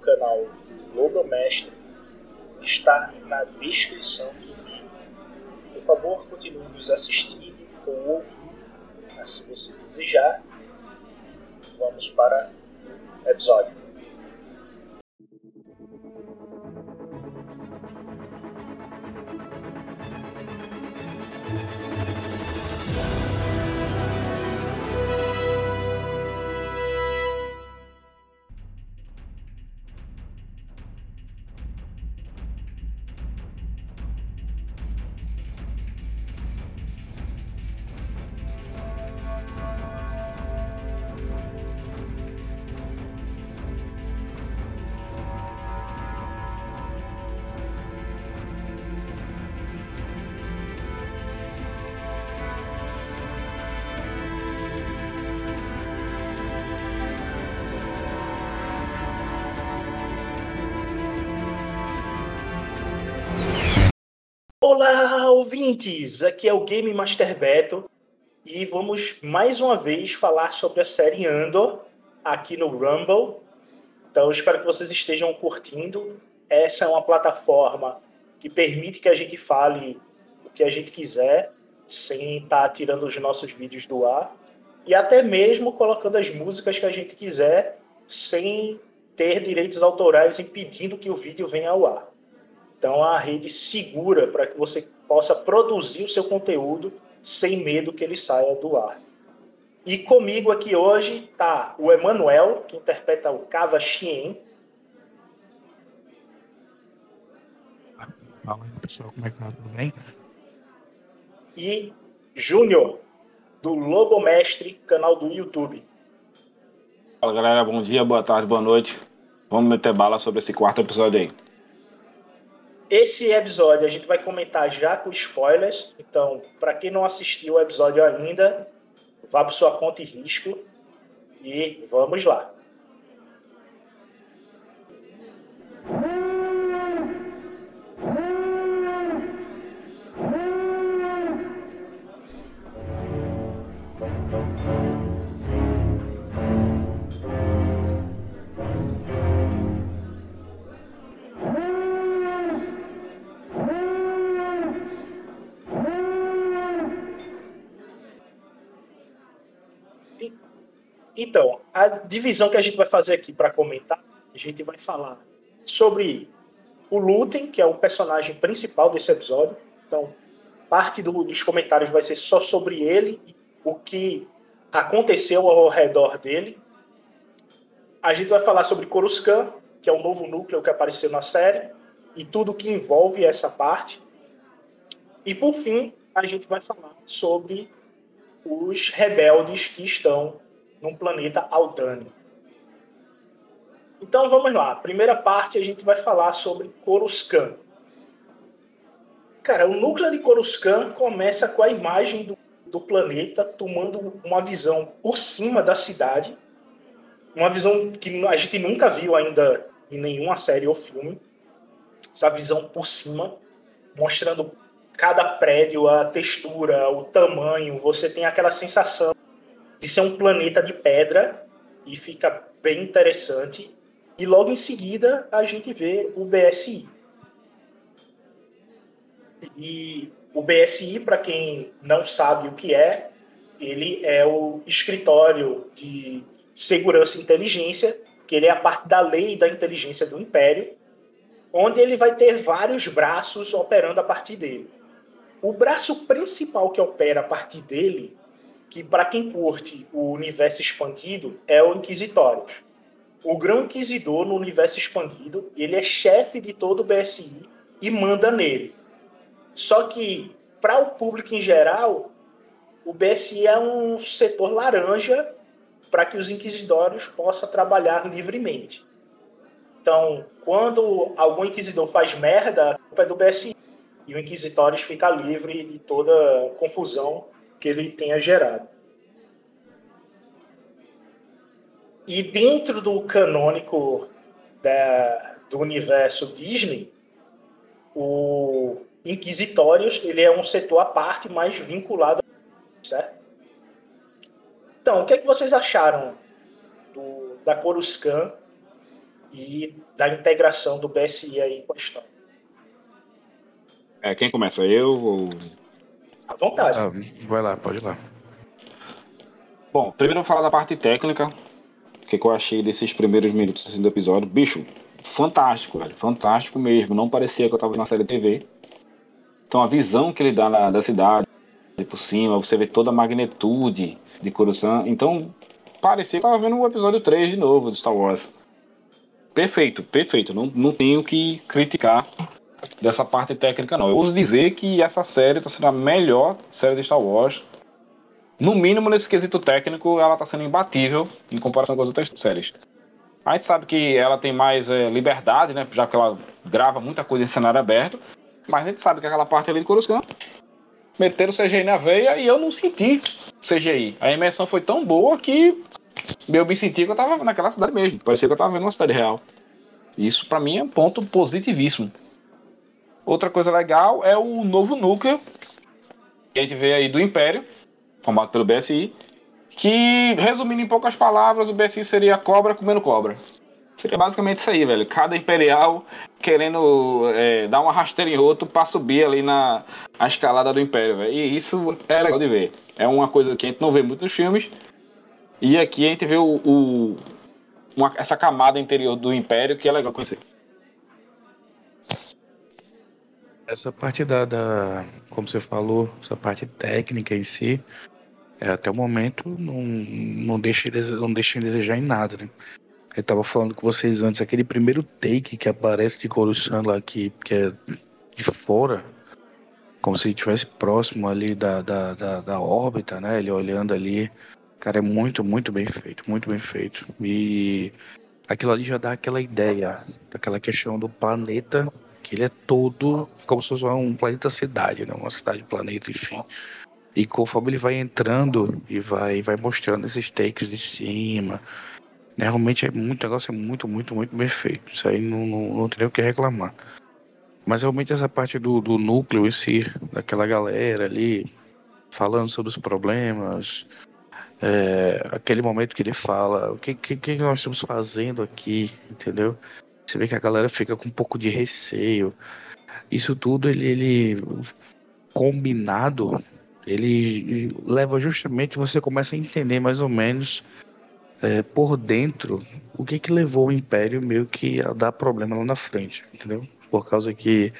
canal do Logo Mestre, está na descrição do vídeo. Por favor, continue nos assistindo ou ouvindo, se você desejar. Vamos para o episódio. Ouvintes! Aqui é o Game Master Beto e vamos mais uma vez falar sobre a série Andor aqui no Rumble. Então, espero que vocês estejam curtindo. Essa é uma plataforma que permite que a gente fale o que a gente quiser, sem estar tirando os nossos vídeos do ar, e até mesmo colocando as músicas que a gente quiser, sem ter direitos autorais impedindo que o vídeo venha ao ar. Então, é uma rede segura para que você possa produzir o seu conteúdo sem medo que ele saia do ar. E comigo aqui hoje está o Emanuel, que interpreta o Kava Xien. Fala aí, pessoal, como é que tá? Tudo bem? E Júnior, do Lobo Mestre, canal do YouTube. Fala galera, bom dia, boa tarde, boa noite. Vamos meter bala sobre esse quarto episódio aí. Esse episódio a gente vai comentar já com spoilers. Então, para quem não assistiu o episódio ainda, vá para sua conta e risco e vamos lá. Então, a divisão que a gente vai fazer aqui para comentar, a gente vai falar sobre o Lutem, que é o personagem principal desse episódio. Então, parte do, dos comentários vai ser só sobre ele, o que aconteceu ao redor dele. A gente vai falar sobre Coruscant, que é o novo núcleo que apareceu na série, e tudo que envolve essa parte. E por fim, a gente vai falar sobre os rebeldes que estão num planeta Aldani. Então vamos lá. Primeira parte a gente vai falar sobre Coruscant. Cara, o núcleo de Coruscant começa com a imagem do, do planeta tomando uma visão por cima da cidade, uma visão que a gente nunca viu ainda em nenhuma série ou filme. Essa visão por cima, mostrando cada prédio, a textura, o tamanho. Você tem aquela sensação de ser um planeta de pedra e fica bem interessante. E logo em seguida a gente vê o BSI. E o BSI, para quem não sabe o que é, ele é o escritório de segurança e inteligência que ele é a parte da lei da inteligência do Império, onde ele vai ter vários braços operando a partir dele. O braço principal que opera a partir dele, que para quem curte o universo expandido, é o Inquisitórios. O Grão Inquisidor no universo expandido, ele é chefe de todo o BSI e manda nele. Só que para o público em geral, o BSI é um setor laranja para que os inquisidórios possam trabalhar livremente. Então, quando algum inquisidor faz merda, a culpa é do BSI. E o Inquisitórios fica livre de toda confusão que ele tenha gerado. E dentro do canônico da, do universo Disney, o Inquisitórios ele é um setor à parte, mais vinculado, certo? Então, o que, é que vocês acharam do, da Coruscant e da integração do BSI aí com a? É, quem começa? Eu ou. À vontade. Ah, vai lá, pode ir lá. Bom, primeiro eu vou falar da parte técnica. O que, que eu achei desses primeiros minutos assim, do episódio. Bicho, fantástico, velho. Fantástico mesmo. Não parecia que eu tava na série TV. Então a visão que ele dá na, da cidade por cima, você vê toda a magnitude de Coruscant. Então, parecia que eu tava vendo o episódio 3 de novo de Star Wars. Perfeito, perfeito. Não, não tenho que criticar dessa parte técnica, não. Eu uso dizer que essa série está sendo a melhor série de Star Wars. No mínimo, nesse quesito técnico, ela está sendo imbatível em comparação com as outras séries. A gente sabe que ela tem mais é, liberdade, né? Já que ela grava muita coisa em cenário aberto. Mas a gente sabe que aquela parte ali de Coruscant meteram CGI na veia e eu não senti CGI. A imersão foi tão boa que eu me senti que eu tava naquela cidade mesmo. Parecia que eu tava vendo uma cidade real. Isso para mim é um ponto positivíssimo. Outra coisa legal é o novo núcleo que a gente vê aí do Império, formado pelo BSI, que, resumindo em poucas palavras, o BSI seria cobra comendo cobra. Seria basicamente isso aí, velho. Cada imperial querendo é, dar uma rasteira em outro para subir ali na a escalada do Império, velho. E isso é legal de ver. É uma coisa que a gente não vê muito nos filmes. E aqui a gente vê o, o uma, essa camada interior do Império que é legal conhecer. Essa parte da, da, como você falou, essa parte técnica em si, é, até o momento não, não, deixa, não deixa em desejar em nada, né? Eu tava falando com vocês antes, aquele primeiro take que aparece de Coruscant lá, que, que é de fora, como se ele estivesse próximo ali da, da, da, da, órbita, né? Ele olhando ali. Cara, é muito, muito bem feito, muito bem feito. E aquilo ali já dá aquela ideia, daquela questão do planeta que ele é todo como se fosse um planeta cidade, né? Uma cidade planeta, enfim. E conforme ele vai entrando e vai vai mostrando esses takes de cima, né? Realmente é muito negócio é muito muito muito bem feito. Isso aí não, não, não tem o que reclamar. Mas realmente essa parte do, do núcleo em si, daquela galera ali, falando sobre os problemas, é, aquele momento que ele fala, o que, que, que nós estamos fazendo aqui, entendeu? Você vê que a galera fica com um pouco de receio. Isso tudo ele, ele combinado, ele leva justamente você começa a entender mais ou menos é, por dentro o que que levou o Império meio que a dar problema lá na frente, entendeu? Por causa que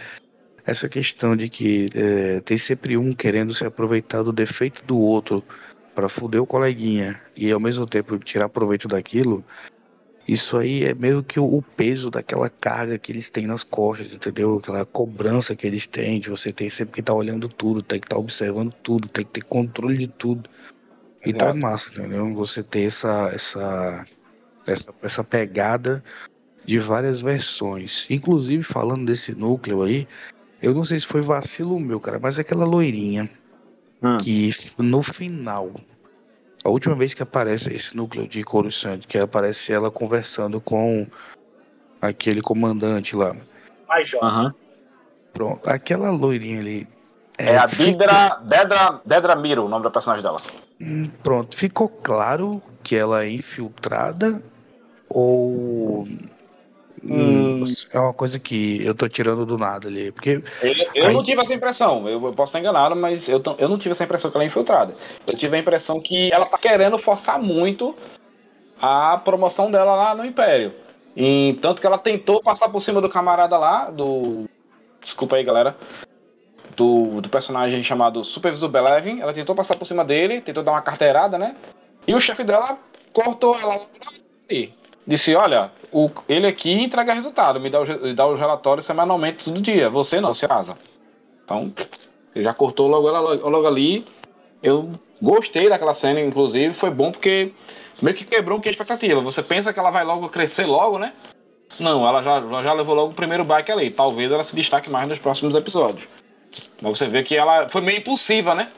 essa questão de que é, tem sempre um querendo se aproveitar do defeito do outro para fuder o coleguinha e ao mesmo tempo tirar proveito daquilo, isso aí é meio que o peso daquela carga que eles têm nas costas, entendeu? Aquela cobrança que eles têm de você ter sempre que estar tá olhando tudo, tem que estar tá observando tudo, tem que ter controle de tudo. Então é massa, entendeu? Você ter essa, essa, essa, essa pegada de várias versões. Inclusive, falando desse núcleo aí, eu não sei se foi vacilo meu, cara, mas é aquela loirinha hum. que no final a última vez que aparece esse núcleo de Coruscant, que aparece ela conversando com aquele comandante lá. Major. Uhum. Pronto, aquela loirinha ali. É, é a Didra, Dedra, Dedra Miro, o nome da personagem dela. Hum, pronto, ficou claro que ela é infiltrada ou Hum. É uma coisa que eu tô tirando do nada ali. Porque. Eu, eu aí... não tive essa impressão, eu, eu, posso estar enganado, mas eu, eu não tive essa impressão que ela é infiltrada. Eu tive a impressão que ela tá querendo forçar muito a promoção dela lá no Império. E, tanto que ela tentou passar por cima do camarada lá, do. Desculpa aí, galera. Do, do personagem chamado Supervisor Belevin. Ela tentou passar por cima dele, tentou dar uma carteirada, né? E o chefe dela cortou ela e disse: Olha, o, ele aqui entrega resultado, me dá, o, dá os relatórios semanalmente todo dia. Você não, você asa. Então, ele já cortou logo, logo ali. Eu gostei daquela cena, inclusive, foi bom porque meio que quebrou um que a expectativa. Você pensa que ela vai logo crescer logo, né? Não, ela já, já levou logo o primeiro bike ali. Talvez ela se destaque mais nos próximos episódios. Mas você vê que ela foi meio impulsiva, né?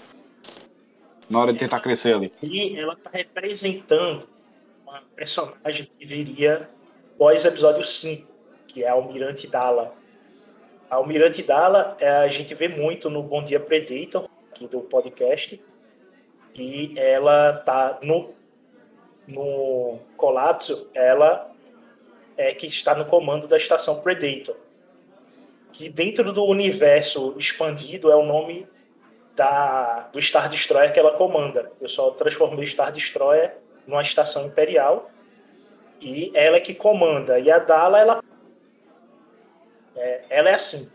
Na hora de tentar crescer ali. E ela tá representando uma personagem que viria pós episódio 5, que é a Almirante Dala. A Almirante Dala é, a gente vê muito no Bom Dia Predator, aqui do podcast. E ela tá no no colapso, ela é que está no comando da estação Predator, que dentro do universo expandido é o nome da, do Star Destroyer que ela comanda. Eu só transformei Star Destroyer numa estação imperial e ela é que comanda. E a Dala, ela é, ela é assim.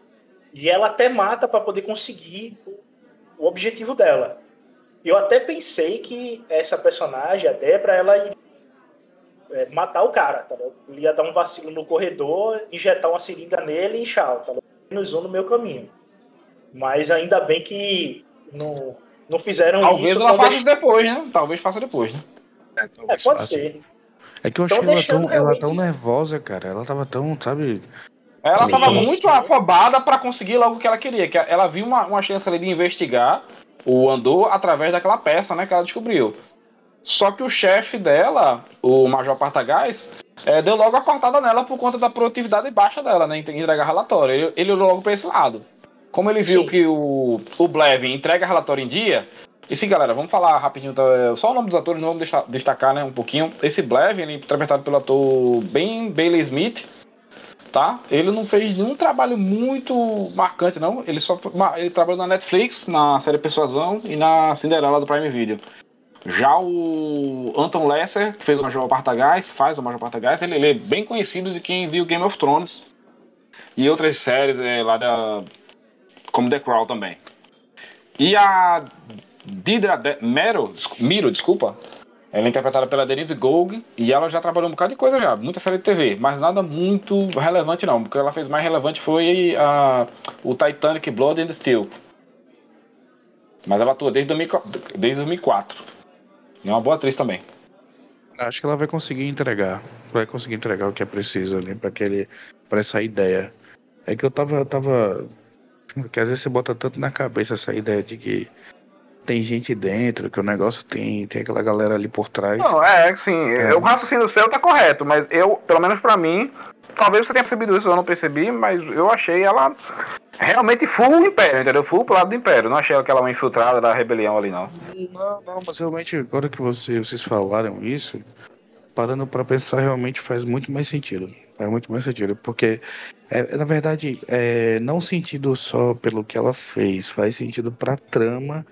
E ela até mata para poder conseguir o objetivo dela. Eu até pensei que essa personagem, a Debra, ela ia é, matar o cara, tá Ele ia dar um vacilo no corredor, injetar uma seringa nele e tchau, tá Menos um no meu caminho. Mas ainda bem que não, não fizeram talvez isso. Talvez ela faça depois, né? Talvez faça depois, né? É, é pode ser. É que eu achei ela tão, realmente... ela tão nervosa, cara. Ela tava tão, sabe... Ela sim, tava muito sim. afobada para conseguir logo o que ela queria. Que ela viu uma, uma chance ali de investigar o Andor através daquela peça, né, que ela descobriu. Só que o chefe dela, o Major Partagás, é, deu logo a cortada nela por conta da produtividade baixa dela, né, em entregar relatório. Ele, ele logo para esse lado. Como ele viu Sim. que o, o Blevin entrega relatório em dia, e sim, galera, vamos falar rapidinho, só o nome dos atores, vamos deixar, destacar, né, um pouquinho. Esse Blevin, ele é interpretado pelo ator Ben Bailey Smith, tá? Ele não fez nenhum trabalho muito marcante, não. Ele só ele trabalhou na Netflix, na série Persuasão e na Cinderela do Prime Video. Já o Anton Lesser, que fez o Major Partagás, faz o Major Partagás, ele, ele, é bem conhecido de quem viu Game of Thrones e outras séries é, lá da. como The Crown também. E a Didra Mero, Miro, desculpa, ela é interpretada pela Denise Gold e ela já trabalhou um bocado de coisa já, muita série de TV, mas nada muito relevante não. O que ela fez mais relevante foi a, o Titanic Blood and Steel. Mas ela atua desde, 2000, desde 2004. E é uma boa atriz também. Acho que ela vai conseguir entregar. Vai conseguir entregar o que é preciso ali para aquele para essa ideia. É que eu tava tava que às vezes você bota tanto na cabeça essa ideia de que tem gente dentro, que o negócio tem, tem aquela galera ali por trás. Não, é, sim, é. o raciocínio seu tá correto, mas eu, pelo menos para mim, talvez você tenha percebido isso, eu não percebi, mas eu achei ela realmente full império, entendeu? Full pro lado do império, não achei aquela uma infiltrada da rebelião ali, não. Não, não, mas realmente, agora que você, vocês falaram isso, parando para pensar, realmente faz muito mais sentido. Faz muito mais sentido, porque, é, na verdade, é, não sentido só pelo que ela fez, faz sentido pra trama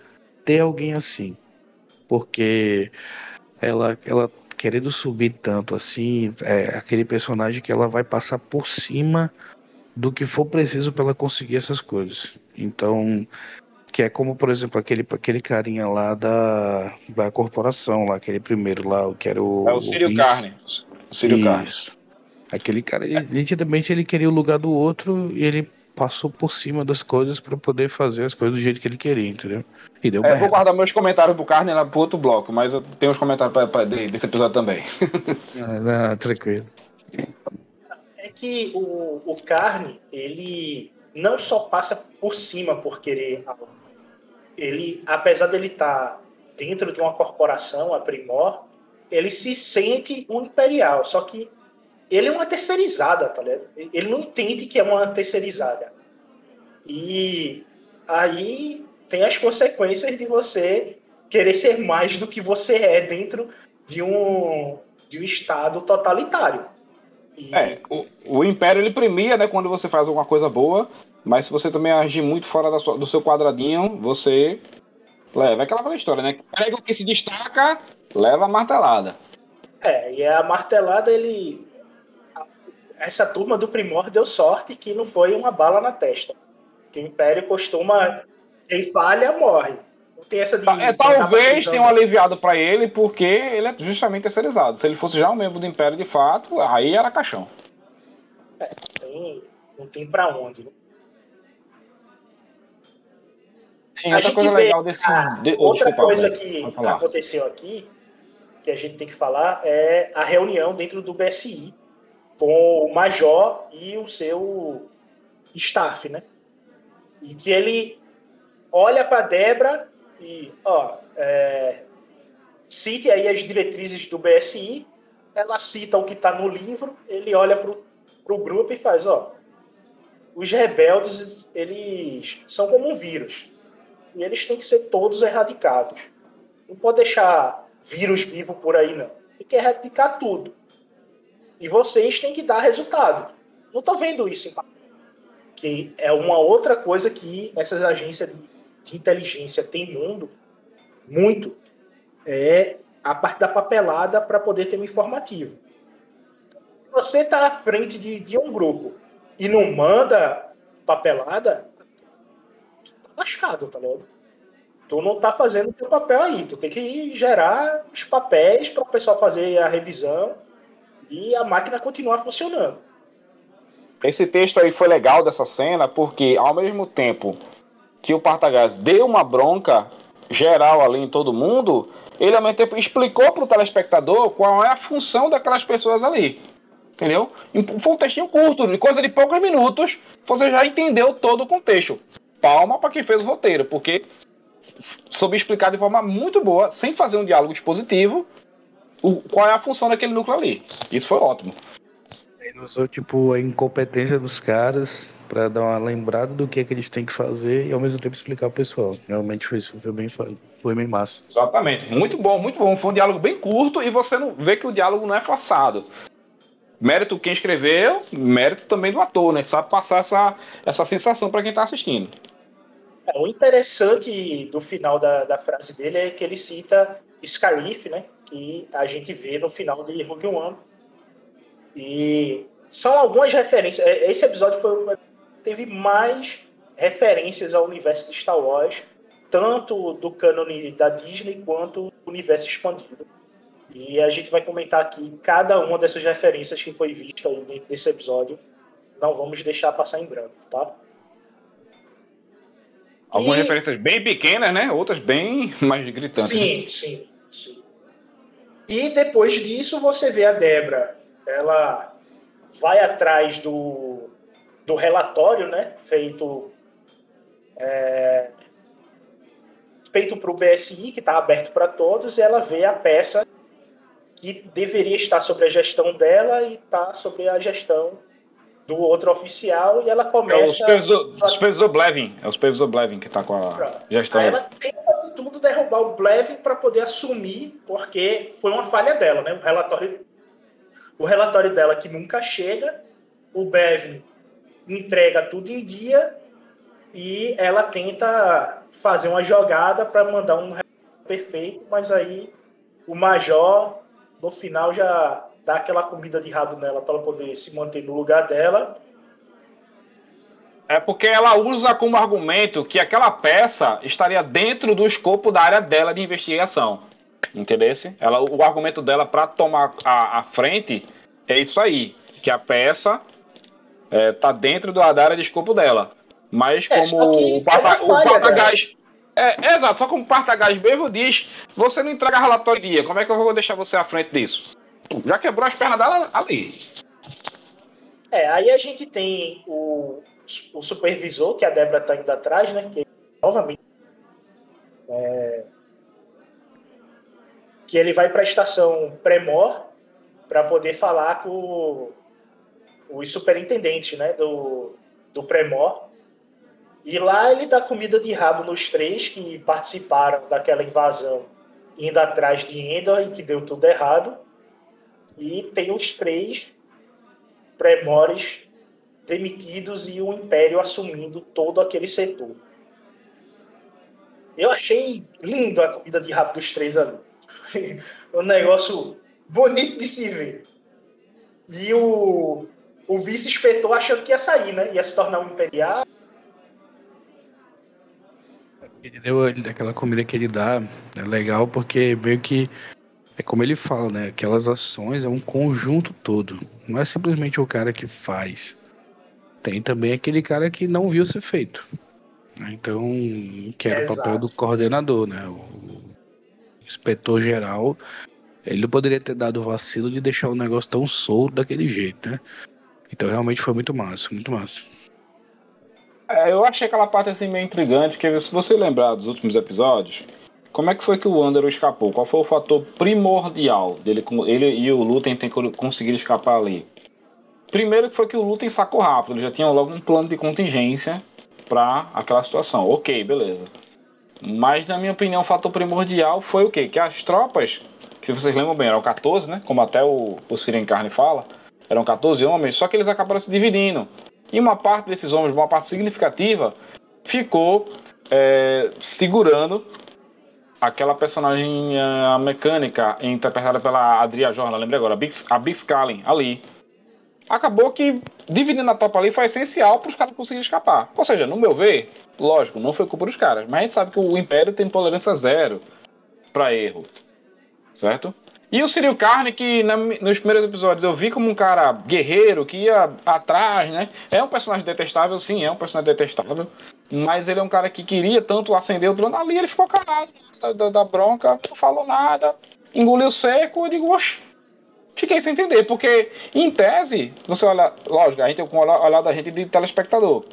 ter alguém assim. Porque ela, ela querendo subir tanto assim, é aquele personagem que ela vai passar por cima do que for preciso para ela conseguir essas coisas. Então, que é como, por exemplo, aquele, aquele carinha lá da, da corporação, lá, aquele primeiro lá, que era o. É o Círio Carne. O Círio Carne. Aquele cara, ele, nitidamente ele queria o lugar do outro e ele passou por cima das coisas para poder fazer as coisas do jeito que ele queria, entendeu? E deu é, vou guardar meus comentários pro Carne pro outro bloco, mas eu tenho os comentários pra, pra, desse episódio também. ah, não, tranquilo. É que o, o Carne, ele não só passa por cima por querer algo. Ele, apesar dele estar tá dentro de uma corporação, a Primor, ele se sente um imperial, só que ele é uma terceirizada, tá ligado? Ele não entende que é uma terceirizada. E aí tem as consequências de você querer ser mais do que você é dentro de um, de um estado totalitário. E... É, o, o Império ele premia, né, quando você faz alguma coisa boa, mas se você também agir muito fora sua, do seu quadradinho, você leva. É aquela velha história, né? Pega o que se destaca, leva a martelada. É, e a martelada, ele. Essa turma do Primor deu sorte que não foi uma bala na testa. Que o Império costuma. Quem falha, morre. Não tem essa de. É, talvez tenha um aliviado para ele, porque ele é justamente terceirizado. Se ele fosse já um membro do Império de fato, aí era caixão. É, tem, não tem para onde. Né? Sim, a outra coisa legal desse. A, de, outra desculpa, coisa que aconteceu aqui, que a gente tem que falar, é a reunião dentro do BSI com o Major e o seu staff, né? E que ele olha para Debra e, ó, é, cite aí as diretrizes do BSI, ela cita o que está no livro, ele olha para o grupo e faz, ó, os rebeldes, eles são como um vírus e eles têm que ser todos erradicados. Não pode deixar vírus vivo por aí, não. Tem que erradicar tudo. E vocês têm que dar resultado. Não estou vendo isso em que é uma outra coisa que essas agências de inteligência têm mundo muito é a parte da papelada para poder ter um informativo. Você está à frente de, de um grupo e não manda papelada, lascado, tá ligado? Tu não tá fazendo teu papel aí. Tu tem que gerar os papéis para o pessoal fazer a revisão e a máquina continuar funcionando. Esse texto aí foi legal dessa cena porque, ao mesmo tempo que o Partagás deu uma bronca geral ali em todo mundo, ele ao mesmo tempo explicou para o telespectador qual é a função daquelas pessoas ali. Entendeu? Foi um textinho curto, de coisa de poucos minutos, você já entendeu todo o contexto palma para quem fez o roteiro, porque soube explicar de forma muito boa, sem fazer um diálogo expositivo, o, qual é a função daquele núcleo ali. Isso foi ótimo. Ele usou, tipo, a incompetência dos caras para dar uma lembrada do que é que eles têm que fazer e ao mesmo tempo explicar ao pessoal. Realmente foi isso, foi bem, foi bem massa. Exatamente. Muito bom, muito bom. Foi um diálogo bem curto e você não vê que o diálogo não é forçado. Mérito quem escreveu, mérito também do ator, né? Sabe passar essa, essa sensação para quem está assistindo. É, o interessante do final da, da frase dele é que ele cita Scarif, né? Que a gente vê no final de Rogue One. E são algumas referências. É, esse episódio foi teve mais referências ao universo de Star Wars, tanto do cânone da Disney quanto do universo expandido. E a gente vai comentar aqui cada uma dessas referências que foi vista aí dentro desse episódio. Não vamos deixar passar em branco, tá? Algumas e... referências bem pequenas, né? Outras bem mais gritantes. Sim, sim, sim. E depois disso você vê a Debra, ela vai atrás do, do relatório, né? Feito é, feito para o BSI, que está aberto para todos, e ela vê a peça que deveria estar sobre a gestão dela e está sobre a gestão do outro oficial e ela começa. É os pesos do Blevin. É os pesos do Blevin que tá com a Pronto. gestão. Aí ela tenta de tudo derrubar o Blevin para poder assumir, porque foi uma falha dela, né? O relatório, o relatório dela que nunca chega, o Blevin entrega tudo em dia e ela tenta fazer uma jogada para mandar um perfeito, mas aí o Major no final já dar aquela comida de rabo nela para ela poder se manter no lugar dela. É porque ela usa como argumento que aquela peça estaria dentro do escopo da área dela de investigação. Entendeu? Ela, o argumento dela para tomar a, a, frente é isso aí, que a peça é, tá dentro da área de escopo dela. Mas é, como o, Pata, o Patagás. É, é, exato, só como o Partagás mesmo diz, você não entrega relatório dia, como é que eu vou deixar você à frente disso? Já quebrou as pernas dela ali. É, aí a gente tem o, o supervisor, que a Débora está indo atrás, né? Que novamente. É, que ele vai para a estação Premor para poder falar com os superintendentes né, do, do Premor. E lá ele dá comida de rabo nos três que participaram daquela invasão indo atrás de Endor e que deu tudo errado. E tem os três pré-mores demitidos e o Império assumindo todo aquele setor. Eu achei lindo a comida de rabo dos três ali. um negócio bonito de se ver. E o, o vice espetou achando que ia sair, né? Ia se tornar um imperial. Ele deu aquela comida que ele dá, é legal porque meio que é como ele fala, né? Aquelas ações é um conjunto todo. Não é simplesmente o cara que faz. Tem também aquele cara que não viu ser feito. Então, que era o papel do coordenador, né? O inspetor geral, ele não poderia ter dado o vacilo de deixar o negócio tão solto daquele jeito, né? Então realmente foi muito massa, muito massa. É, eu achei aquela parte assim meio intrigante, que se você lembrar dos últimos episódios, como é que foi que o Andrew escapou? Qual foi o fator primordial dele ele e o Lutem tem conseguir escapar ali? Primeiro que foi que o Lutem sacou rápido, ele já tinha logo um plano de contingência para aquela situação. Ok, beleza. Mas na minha opinião, o fator primordial foi o quê? Que as tropas, que vocês lembram bem, eram 14, né? Como até o, o Siren Carne fala, eram 14 homens, só que eles acabaram se dividindo. E uma parte desses homens, uma parte significativa, ficou é, segurando aquela personagem a mecânica interpretada pela Adria Jorna, lembrei agora, a Bix Kallen, ali. Acabou que dividindo a topa ali foi essencial para os caras conseguirem escapar. Ou seja, no meu ver, lógico, não foi culpa dos caras, mas a gente sabe que o Império tem tolerância zero para erro, certo? E o Cyril Carne, que na, nos primeiros episódios eu vi como um cara guerreiro, que ia atrás, né? É um personagem detestável, sim, é um personagem detestável. Mas ele é um cara que queria tanto acender o trono. Ali ele ficou calado da, da, da bronca, não falou nada, engoliu seco. Eu digo, oxe, fiquei sem entender. Porque, em tese, você olha, lógico, a gente com o olhar da gente de telespectador.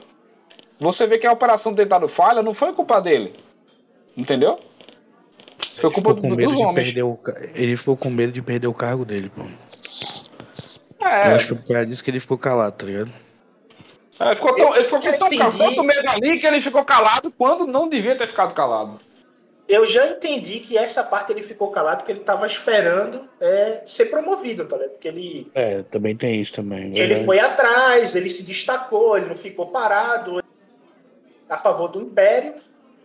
Você vê que a operação ter dado falha não foi culpa dele. Entendeu? Foi culpa do, dos homens. O, ele ficou com medo de perder o cargo dele, pô. É. Eu acho que por causa disso que ele ficou calado, tá ligado? É, ficou tão, ele ficou com tão, tanto medo ali que ele ficou calado quando não devia ter ficado calado. Eu já entendi que essa parte ele ficou calado porque ele tava esperando é, ser promovido, tá ligado? Porque ele. É, também tem isso também. Ele foi atrás, ele se destacou, ele não ficou parado a favor do Império.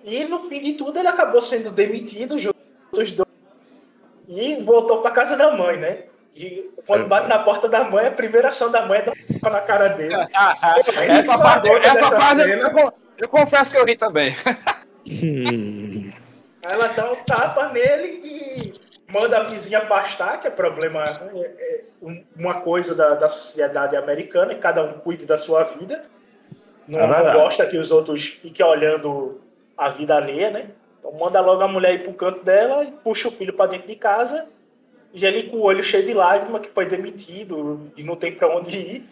E no fim de tudo ele acabou sendo demitido junto os dois e voltou para casa da mãe, né? E quando é. bate na porta da mãe, a primeira ação da mãe é dar um na cara dele. essa parte, essa parte eu, eu, confesso que eu ri também. Ela dá um tapa nele e manda a vizinha pastar, que é problema, é, é uma coisa da, da sociedade americana, e cada um cuide da sua vida. Não, é não gosta que os outros fiquem olhando a vida alheia, né? Então manda logo a mulher ir pro canto dela e puxa o filho para dentro de casa. E ele com o olho cheio de lágrimas, que foi demitido e não tem para onde ir.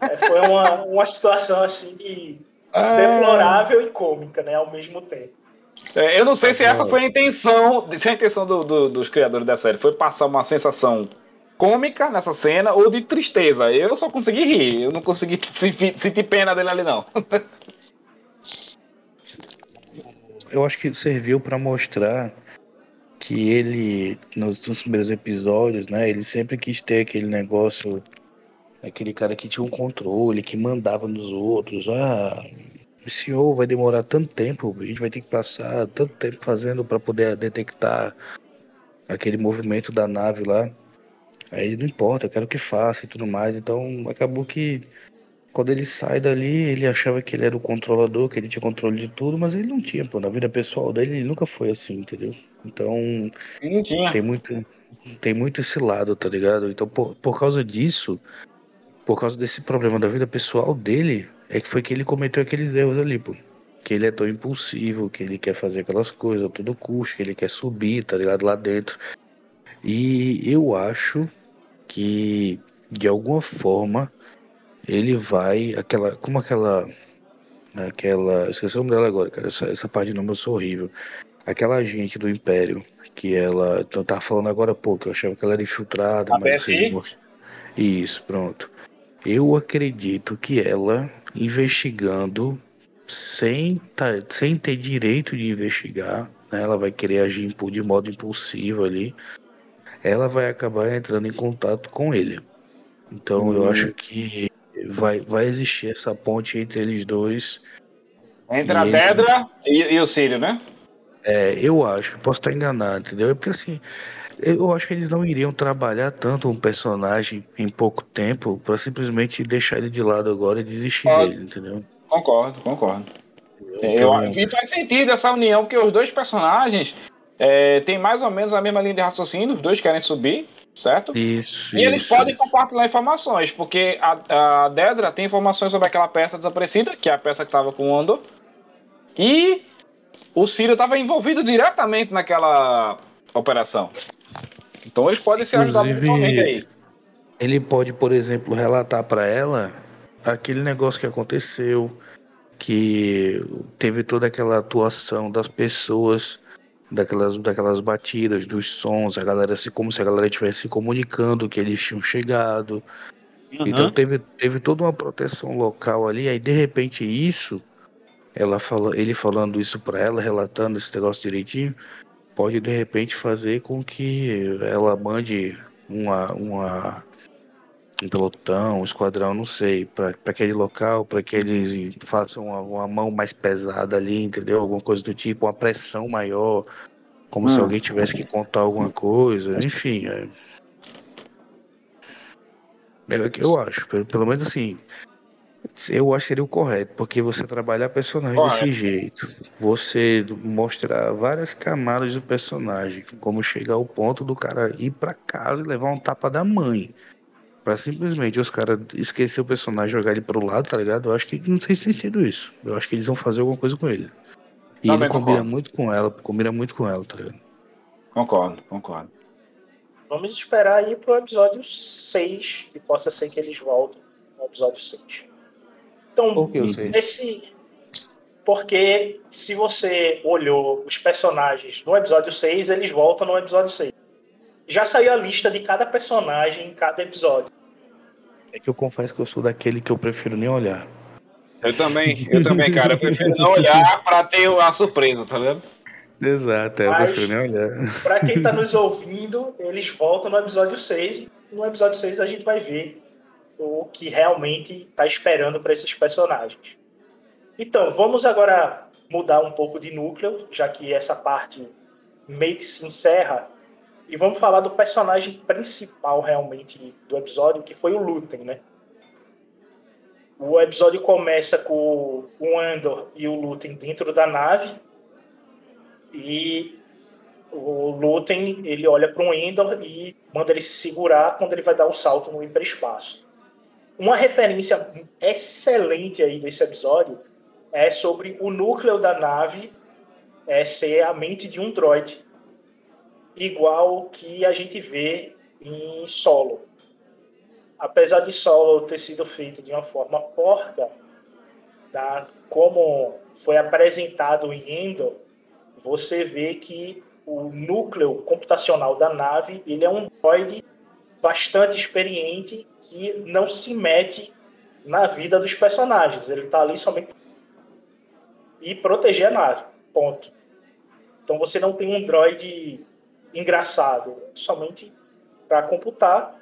É, foi uma, uma situação assim de ah. deplorável e cômica, né? Ao mesmo tempo. É, eu não sei se essa foi a intenção, se a intenção do, do, dos criadores da série foi passar uma sensação cômica nessa cena ou de tristeza. Eu só consegui rir, eu não consegui sentir pena dele ali não. eu acho que serviu para mostrar que ele, nos, nos, primeiros episódios, né, ele sempre quis ter aquele negócio, aquele cara que tinha um controle, que mandava nos outros. Ah, o vai demorar tanto tempo, a gente vai ter que passar tanto tempo fazendo para poder detectar aquele movimento da nave lá. Aí não importa, eu quero que faça e tudo mais. Então acabou que quando ele sai dali, ele achava que ele era o controlador, que ele tinha controle de tudo, mas ele não tinha, pô. Na vida pessoal dele, ele nunca foi assim, entendeu? Então. Tem muito, tem muito esse lado, tá ligado? Então, por, por causa disso, por causa desse problema da vida pessoal dele, é que foi que ele cometeu aqueles erros ali, pô. Que ele é tão impulsivo, que ele quer fazer aquelas coisas a todo custo, que ele quer subir, tá ligado? Lá dentro. E eu acho que, de alguma forma, ele vai. aquela Como aquela. Aquela. Esqueci o nome dela agora, cara. Essa, essa parte de nome eu sou horrível. Aquela agente do Império, que ela. Eu tava falando agora há pouco, eu achava que ela era infiltrada, a mas vocês mostram. Isso, pronto. Eu acredito que ela, investigando, sem, tá, sem ter direito de investigar, né, ela vai querer agir de modo impulsivo ali, ela vai acabar entrando em contato com ele. Então hum. eu acho que vai, vai existir essa ponte entre eles dois. Entre a Pedra e, e, o Sírio, né? É, eu acho, posso estar enganado, entendeu? É porque assim, eu acho que eles não iriam trabalhar tanto um personagem em pouco tempo para simplesmente deixar ele de lado agora e desistir dele, entendeu? Concordo, concordo. Então... Eu, e faz sentido essa união, porque os dois personagens é, têm mais ou menos a mesma linha de raciocínio, os dois querem subir, certo? Isso. E eles isso, podem isso. compartilhar informações, porque a, a Dedra tem informações sobre aquela peça desaparecida, que é a peça que estava com o Andor. E o Ciro estava envolvido diretamente naquela operação. Então eles podem se ajudar mutuamente aí. Ele pode, por exemplo, relatar para ela aquele negócio que aconteceu, que teve toda aquela atuação das pessoas, daquelas, daquelas batidas, dos sons, a galera se como se a galera estivesse se comunicando que eles tinham chegado. Uhum. Então teve, teve toda uma proteção local ali, aí de repente isso, ela fala, ele falando isso para ela, relatando esse negócio direitinho, pode de repente fazer com que ela mande uma, uma um pelotão, um esquadrão, não sei, para aquele local, para que eles façam uma, uma, mão mais pesada ali, entendeu? Alguma coisa do tipo, uma pressão maior, como se alguém tivesse que contar alguma coisa, enfim. É... É, eu acho, pelo, pelo menos assim, eu acho que seria o correto, porque você trabalhar personagem correto. desse jeito, você mostrar várias camadas do personagem, como chegar ao ponto do cara ir para casa e levar um tapa da mãe. Pra simplesmente os caras esquecer o personagem jogar ele pro lado, tá ligado? Eu acho que não tem sentido isso. Eu acho que eles vão fazer alguma coisa com ele. E Também ele combina concordo. muito com ela, combina muito com ela, tá ligado? Concordo, concordo. Vamos esperar aí pro episódio 6, que possa ser que eles voltem no episódio 6. Então, Por que eu sei? esse. Porque se você olhou os personagens no episódio 6, eles voltam no episódio 6 já saiu a lista de cada personagem em cada episódio. É que eu confesso que eu sou daquele que eu prefiro nem olhar. Eu também, eu também, cara. Eu prefiro não olhar pra ter a surpresa, tá vendo? Exato, é, eu prefiro nem olhar. Pra quem tá nos ouvindo, eles voltam no episódio 6. No episódio 6 a gente vai ver o que realmente tá esperando para esses personagens. Então, vamos agora mudar um pouco de núcleo, já que essa parte meio que se encerra e vamos falar do personagem principal realmente do episódio, que foi o Luten, né? O episódio começa com o Andor e o Luten dentro da nave. E o Luten, ele olha para o Endor e manda ele se segurar quando ele vai dar o salto no hiperespaço. Uma referência excelente aí desse episódio é sobre o núcleo da nave é ser a mente de um droid igual que a gente vê em solo. Apesar de solo ter sido feito de uma forma porca, tá? como foi apresentado em Endor, você vê que o núcleo computacional da nave ele é um droid bastante experiente que não se mete na vida dos personagens. Ele está ali somente e proteger a nave. Ponto. Então você não tem um droid engraçado, somente para computar.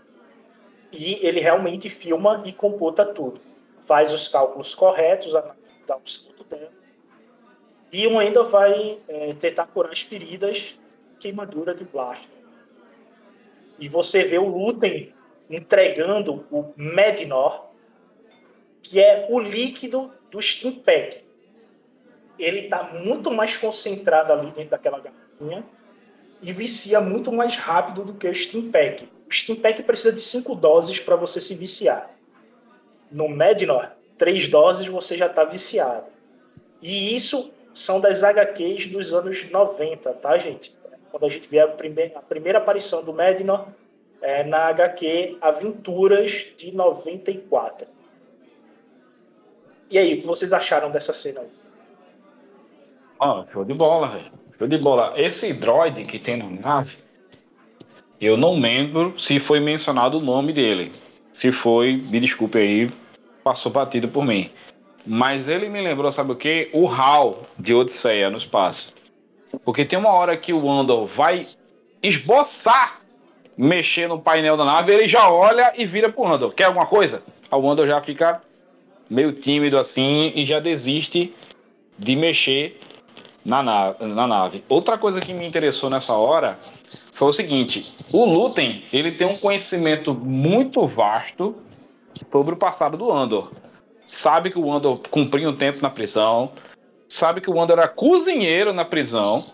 E ele realmente filma e computa tudo. Faz os cálculos corretos, dá o salto dela. E o ainda vai é, tentar curar as feridas, queimadura de blaster. E você vê o Luten entregando o Medinor, que é o líquido do Steam Pack. Ele está muito mais concentrado ali dentro daquela garrafinha e vicia muito mais rápido do que o Steam Pack. O Steam Pack precisa de 5 doses para você se viciar. No Mednor, 3 doses você já está viciado. E isso são das HQs dos anos 90, tá, gente? Quando a gente vê a primeira, a primeira aparição do Mednor é na HQ Aventuras de 94. E aí, o que vocês acharam dessa cena aí? Ah, show de bola, velho. Show de bola. Esse droid que tem na nave, eu não lembro se foi mencionado o nome dele. Se foi, me desculpe aí, passou batido por mim. Mas ele me lembrou, sabe o que? O HAL de Odisseia no espaço. Porque tem uma hora que o Andor vai esboçar mexer no painel da nave, ele já olha e vira pro Andor. Quer alguma coisa? O Andor já fica meio tímido assim e já desiste de mexer na, na, na nave. Outra coisa que me interessou nessa hora foi o seguinte: o Lutem ele tem um conhecimento muito vasto sobre o passado do Andor. Sabe que o Andor cumpriu um tempo na prisão, sabe que o Andor era cozinheiro na prisão,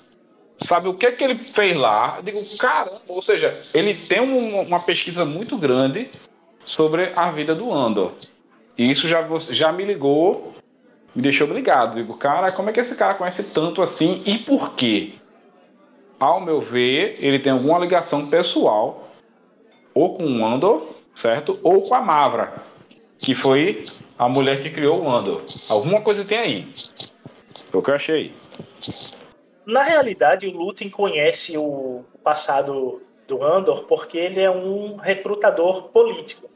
sabe o que que ele fez lá. Eu digo, caramba, ou seja, ele tem um, uma pesquisa muito grande sobre a vida do Andor. E isso já, já me ligou me deixou ligado. Digo, cara, como é que esse cara conhece tanto assim e por quê? Ao meu ver, ele tem alguma ligação pessoal, ou com o Andor, certo? Ou com a Mavra, que foi a mulher que criou o Andor. Alguma coisa tem aí. Foi o que eu achei. Na realidade, o Lutin conhece o passado do Andor porque ele é um recrutador político.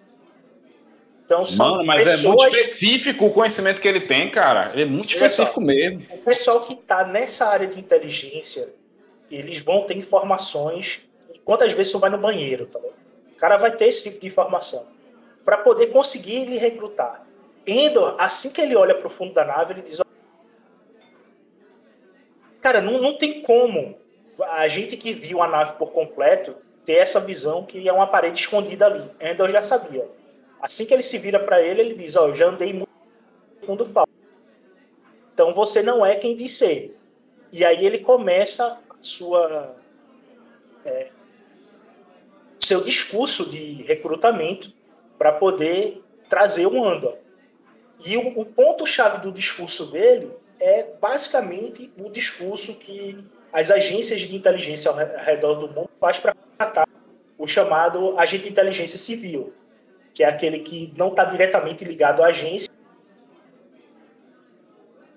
Então, são Mano, mas pessoas... é muito específico o conhecimento que ele tem, cara. Ele é muito específico mesmo. O pessoal que está nessa área de inteligência, eles vão ter informações. Quantas vezes você vai no banheiro, tá? O cara vai ter esse tipo de informação para poder conseguir lhe recrutar. Endor, assim que ele olha para o fundo da nave, ele diz: Cara, não, não tem como a gente que viu a nave por completo ter essa visão que é uma parede escondida ali. Endor já sabia. Assim que ele se vira para ele, ele diz: Ó, oh, eu já andei muito fundo falso. Então você não é quem diz ser. E aí ele começa sua. É, seu discurso de recrutamento para poder trazer um Andor. E o, o ponto-chave do discurso dele é basicamente o discurso que as agências de inteligência ao redor do mundo faz para tratar o chamado agente de inteligência civil, que é aquele que não está diretamente ligado à agência.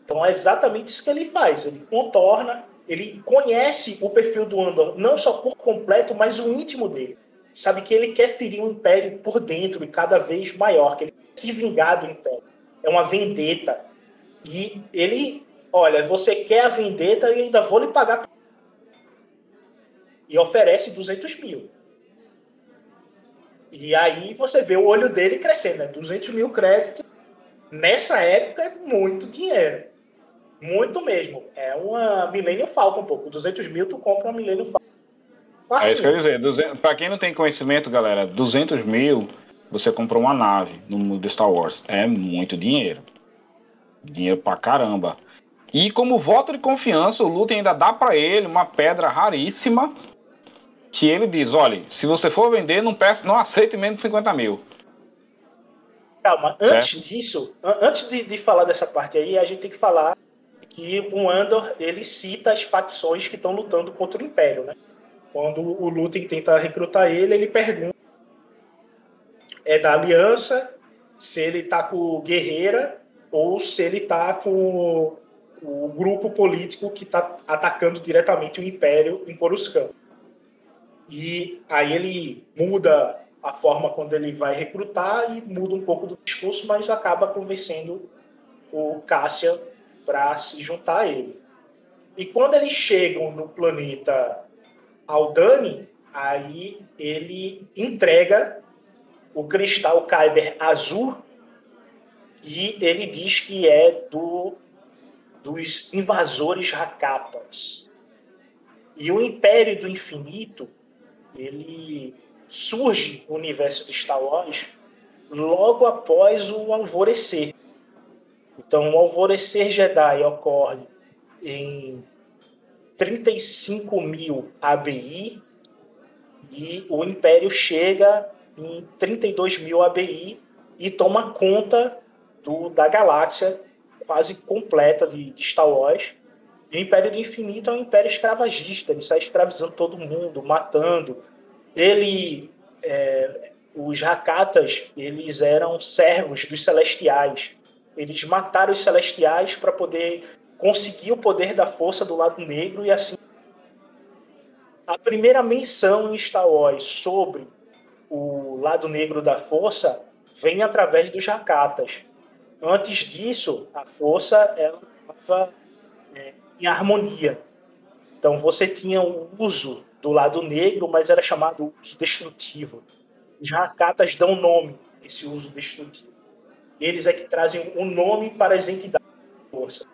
Então é exatamente isso que ele faz. Ele contorna, ele conhece o perfil do Andor, não só por completo, mas o íntimo dele. Sabe que ele quer ferir o Império por dentro e cada vez maior, que ele quer se vingar do Império. É uma vendetta. E ele, olha, você quer a vendetta e ainda vou lhe pagar. E oferece 200 mil. E aí você vê o olho dele crescendo, né? 200 mil créditos. Nessa época é muito dinheiro. Muito mesmo. É uma Millennium Falcon, um pouco. 200 mil tu compra uma Millennium Falcon. Facinho. É isso que eu ia dizer. Pra quem não tem conhecimento, galera, 200 mil você comprou uma nave no mundo Star Wars. É muito dinheiro. Dinheiro pra caramba. E como voto de confiança, o Lutem ainda dá para ele uma pedra raríssima que ele diz: olha, se você for vender, não, peça, não aceite menos de 50 mil. Calma, certo? antes disso, antes de, de falar dessa parte aí, a gente tem que falar que o Andor ele cita as facções que estão lutando contra o Império, né? Quando o Lutem tenta recrutar ele, ele pergunta é da Aliança, se ele tá com o Guerreira ou se ele tá com o grupo político que está atacando diretamente o Império em Coruscant. E aí ele muda a forma quando ele vai recrutar e muda um pouco do discurso, mas acaba convencendo o Cassian para se juntar a ele. E quando eles chegam no planeta Aldani, aí ele entrega o cristal Kyber azul e ele diz que é do dos invasores Hakapas. E o Império do Infinito ele surge no universo de Star Wars logo após o alvorecer. Então, o alvorecer Jedi ocorre em 35 mil ABI e o Império chega em 32 mil ABI e toma conta do, da galáxia quase completa de, de Star Wars e o Império do Infinito é um império escravagista, ele sai escravizando todo mundo, matando. Ele, é, os Hakatas, eles eram servos dos Celestiais. Eles mataram os Celestiais para poder conseguir o poder da força do lado negro e assim. A primeira menção em Star Wars sobre o lado negro da força vem através dos Hakatas. Antes disso, a força ela estava é, em harmonia. Então você tinha o uso do lado negro, mas era chamado uso destrutivo. Os Hakatas dão nome a esse uso destrutivo. Eles é que trazem o um nome para as entidades da força.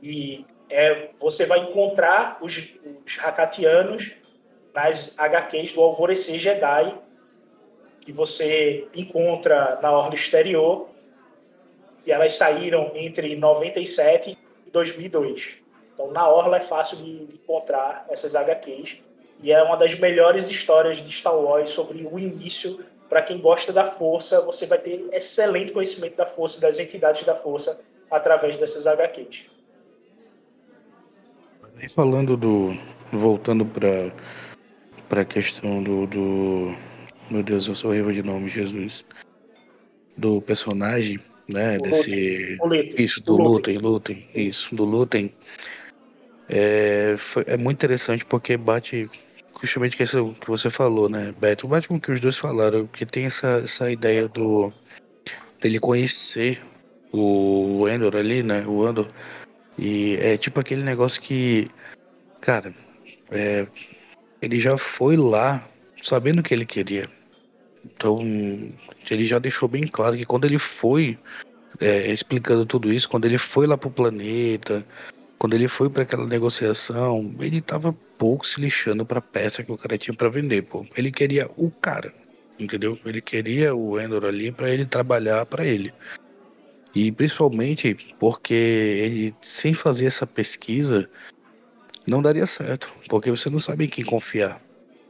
E é, você vai encontrar os, os Hakatianos nas HQs do Alvorecer Jedi, que você encontra na Orla Exterior, e elas saíram entre 97 e 2002. Então, na Orla é fácil de, encontrar essas HQs, e é uma das melhores histórias de Star Wars sobre o início. Para quem gosta da Força, você vai ter excelente conhecimento da Força, das entidades da Força, através dessas HQs. Falando do. Voltando para para a questão do, do. Meu Deus, eu sou horrível de nome, Jesus. Do personagem, né? O desse. Lutem. Isso, do Do Lutem, Lutem. Isso, do Lutem. É, foi- é muito interessante porque bate justamente com isso que você falou, né, Beto? Bate com o que os dois falaram, porque tem essa, essa ideia do dele conhecer o Endor ali, né? O Andor. E é tipo aquele negócio que, cara, é, ele já foi lá sabendo o que ele queria. Então, ele já deixou bem claro que quando ele foi é, explicando tudo isso, quando ele foi lá pro planeta, quando ele foi para aquela negociação, ele tava pouco se lixando pra peça que o cara tinha pra vender, pô. Ele queria o cara, entendeu? Ele queria o Endor ali pra ele trabalhar pra ele. E principalmente porque ele, sem fazer essa pesquisa, não daria certo, porque você não sabe em quem confiar,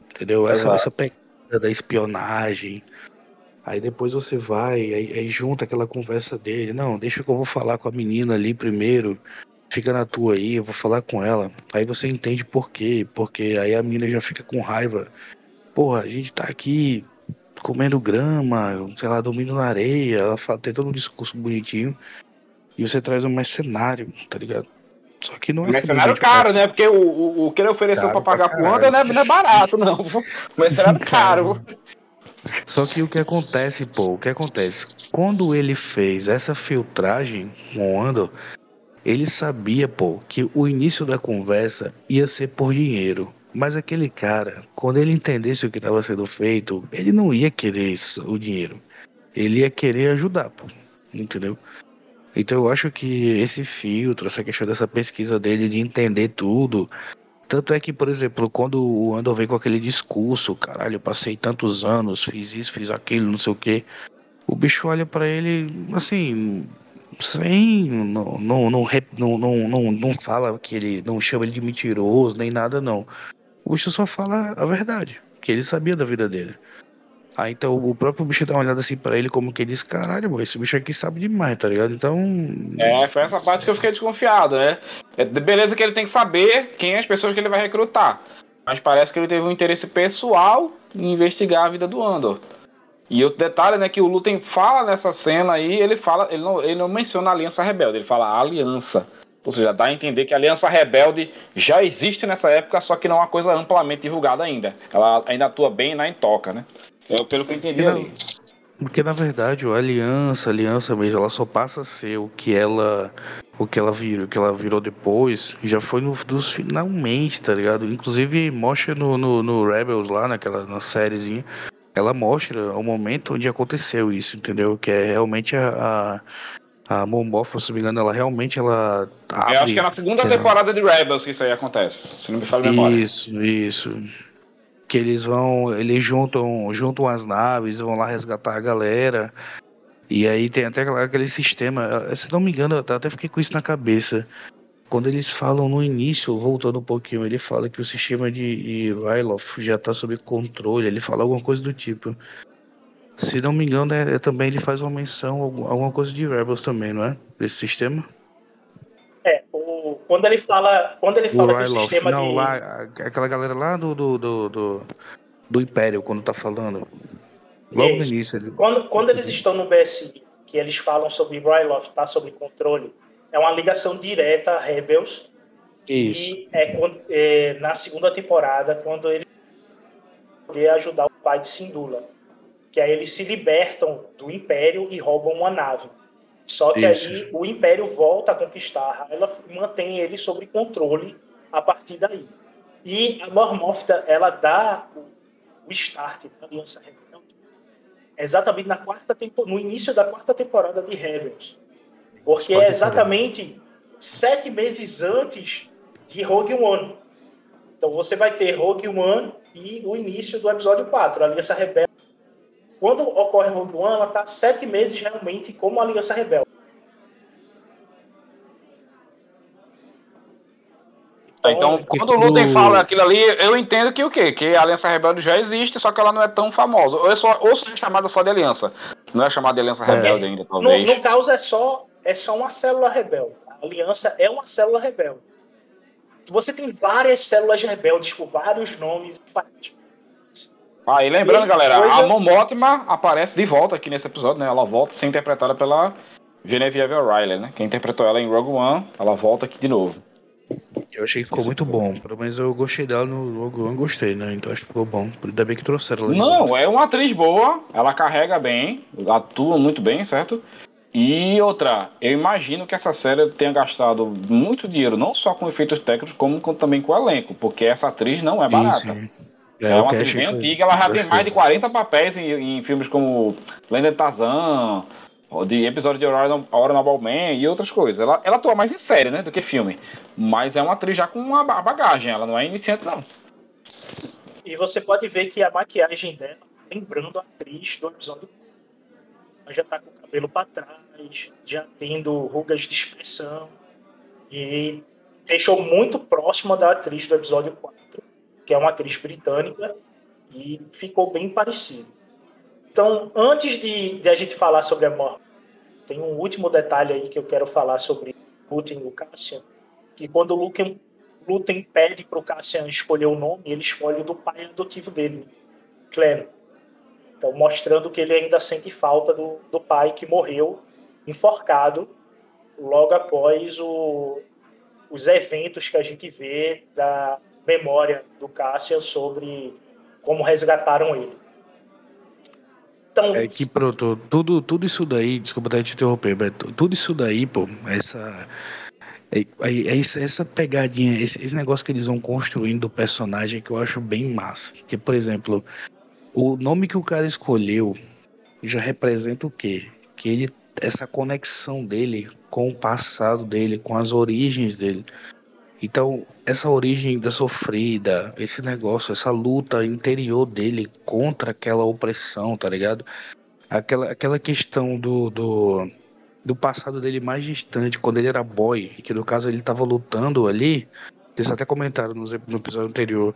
entendeu? Essa, essa pegada da espionagem. Aí depois você vai, aí, aí junta aquela conversa dele. Não, deixa que eu vou falar com a menina ali primeiro. Fica na tua aí, eu vou falar com ela. Aí você entende por quê. Porque aí a menina já fica com raiva. Porra, a gente tá aqui comendo grama, sei lá, dormindo na areia. Ela fala, tem todo um discurso bonitinho. E você traz um mercenário, tá ligado? Só que não é Mercenário simplesmente- caro, né? Porque o, o, o que ele ofereceu Caro pra pagar pro Wanda não é, não é barato, não. Mercenário caro. Só que o que acontece, pô, o que acontece? Quando ele fez essa filtragem com o Andor, ele sabia, pô, que o início da conversa ia ser por dinheiro. Mas aquele cara, quando ele entendesse o que estava sendo feito, ele não ia querer isso- o dinheiro. Ele ia querer ajudar, pô. Entendeu? Então eu acho que esse filtro, essa questão dessa pesquisa dele de entender tudo, tanto é que, por exemplo, quando o Andor vem com aquele discurso, caralho, eu passei tantos anos, fiz isso, fiz aquilo, não sei o quê. O bicho olha pra ele, assim, sem. Não, não, não, não, não, não fala que ele. Não chama ele de mentiroso, nem nada, não. O bicho só fala a verdade, que ele sabia da vida dele. Aí então o próprio bicho dá uma olhada assim pra ele, como que ele diz: caralho, mano, esse bicho aqui sabe demais, tá ligado? Então. É, foi essa parte que eu fiquei desconfiado, né? É, beleza que ele tem que saber quem é as pessoas que ele vai recrutar. Mas parece que ele teve um interesse pessoal em investigar a vida do Andor. E outro detalhe, né, que o Lutem fala nessa cena aí, ele fala, ele não, ele não menciona a Aliança Rebelde, ele fala Aliança. Ou seja, dá a entender que a Aliança Rebelde já existe nessa época, só que não é uma coisa amplamente divulgada ainda. Ela ainda atua bem na Intoca, né? É pelo que eu entendi ali. Porque na verdade, a aliança, a aliança mesmo, ela só passa a ser o que ela, o que ela virou, o que ela virou depois, já foi no dos finalmente, tá ligado? Inclusive mostra no, no, no Rebels lá, naquela na sériezinha, ela mostra o momento onde aconteceu isso, entendeu? Que é realmente a a, a Mon Mothma, se não me engano, ela realmente ela abre. Eu acho que é na segunda temporada de Rebels que isso aí acontece, se não me falha a memória. Isso, isso. Que eles vão, eles juntam, juntam as naves, vão lá resgatar a galera. E aí tem até aquele sistema, eh, se não me engano, eu até fiquei com isso na cabeça. Quando eles falam no início, voltando um pouquinho, ele fala que o sistema de Ryloth já tá sob controle, ele fala alguma coisa do tipo. Se não me engano, é, é também ele faz uma menção, algum- alguma coisa de Rebels também, não é? Desse sistema? Quando ele fala, quando ele fala o que o sistema não, de. lá, aquela galera lá do, do, do, do, do Império, quando tá falando. Logo no início. Ele... Quando, quando eles estão no BSI, que eles falam sobre Ryloth tá sob controle, é uma ligação direta a Rebels. Isso. E é, quando- é, na segunda temporada, quando ele poder ajudar o pai de Sindula. Que aí eles se libertam do Império e roubam uma nave. Só que Isso. aí o Império volta a conquistar, ela mantém ele sob controle a partir daí. E a Mor Mothma, ela dá o, start da Aliança Rebelde exatamente na quarta tempo, no início da quarta temporada de Rebels. Porque é exatamente sete meses antes de Rogue One. Então você vai ter Rogue One e o início do episódio 4, a Aliança Rebelde. Quando ocorre Rogue One, ela está sete meses realmente como Aliança Rebelde. Então, então quando o Luden fala aquilo ali, eu entendo que o quê? Que a Aliança Rebelde já existe, só que ela não é tão famosa. Ou, é só, ou é chamada só de Aliança. Não é chamada de Aliança é. Rebelde ainda, talvez. No, no caso, é só, é só uma célula rebelde. A Aliança é uma célula rebelde. Você tem várias células rebeldes com vários nomes. E lembrando, galera, coisa... a Momotima aparece de volta aqui nesse episódio, né? Ela volta a ser interpretada pela Genevieve O'Reilly, né? Quem interpretou ela em Rogue One, ela volta aqui de novo. Eu achei que ficou muito bom. Pelo menos eu gostei dela no Rogue One, gostei, né? Então acho que ficou bom. Ainda bem que trouxeram ela. Não, é uma atriz boa, ela carrega bem, atua muito bem, certo? E outra, eu imagino que essa série tenha gastado muito dinheiro, não só com efeitos técnicos, como com, também com o elenco, porque essa atriz não é barata. Sim, sim. É, é uma atriz bem antiga, ela já tem mais de 40 papéis em, em filmes como Lenda de Tarzan, de episódio de Honorable Man e outras coisas. Ela, ela atua mais em série, né, do que filme. Mas é uma atriz já com uma bagagem, ela não é iniciante, não. E você pode ver que a maquiagem dela, lembrando a atriz do episódio ela já tá com o cabelo para trás, já tendo rugas de expressão. E deixou muito próxima da atriz do episódio 4, que é uma atriz britânica, e ficou bem parecido. Então, antes de, de a gente falar sobre a morte, tem um último detalhe aí que eu quero falar sobre Lutem e o Cassian, que quando o Lutem pede para o Cassian escolher o nome, ele escolhe o do pai adotivo dele, Clem. Então, mostrando que ele ainda sente falta do, do pai que morreu enforcado logo após o, os eventos que a gente vê da memória do Cassian sobre como resgataram ele. Então, é que pronto, tudo, tudo isso daí, desculpa até te interromper, mas tudo isso daí, pô, essa. É, é, é essa pegadinha, esse, esse, negócio que eles vão construindo do personagem que eu acho bem massa. Que, por exemplo, o nome que o cara escolheu já representa o quê? Que ele, essa conexão dele com o passado dele, com as origens dele. Então, essa origem da sofrida, esse negócio, essa luta interior dele contra aquela opressão, tá ligado? Aquela, aquela questão do, do, do passado dele mais distante, quando ele era boy, que no caso ele tava lutando ali. Eles até comentaram no, no episódio anterior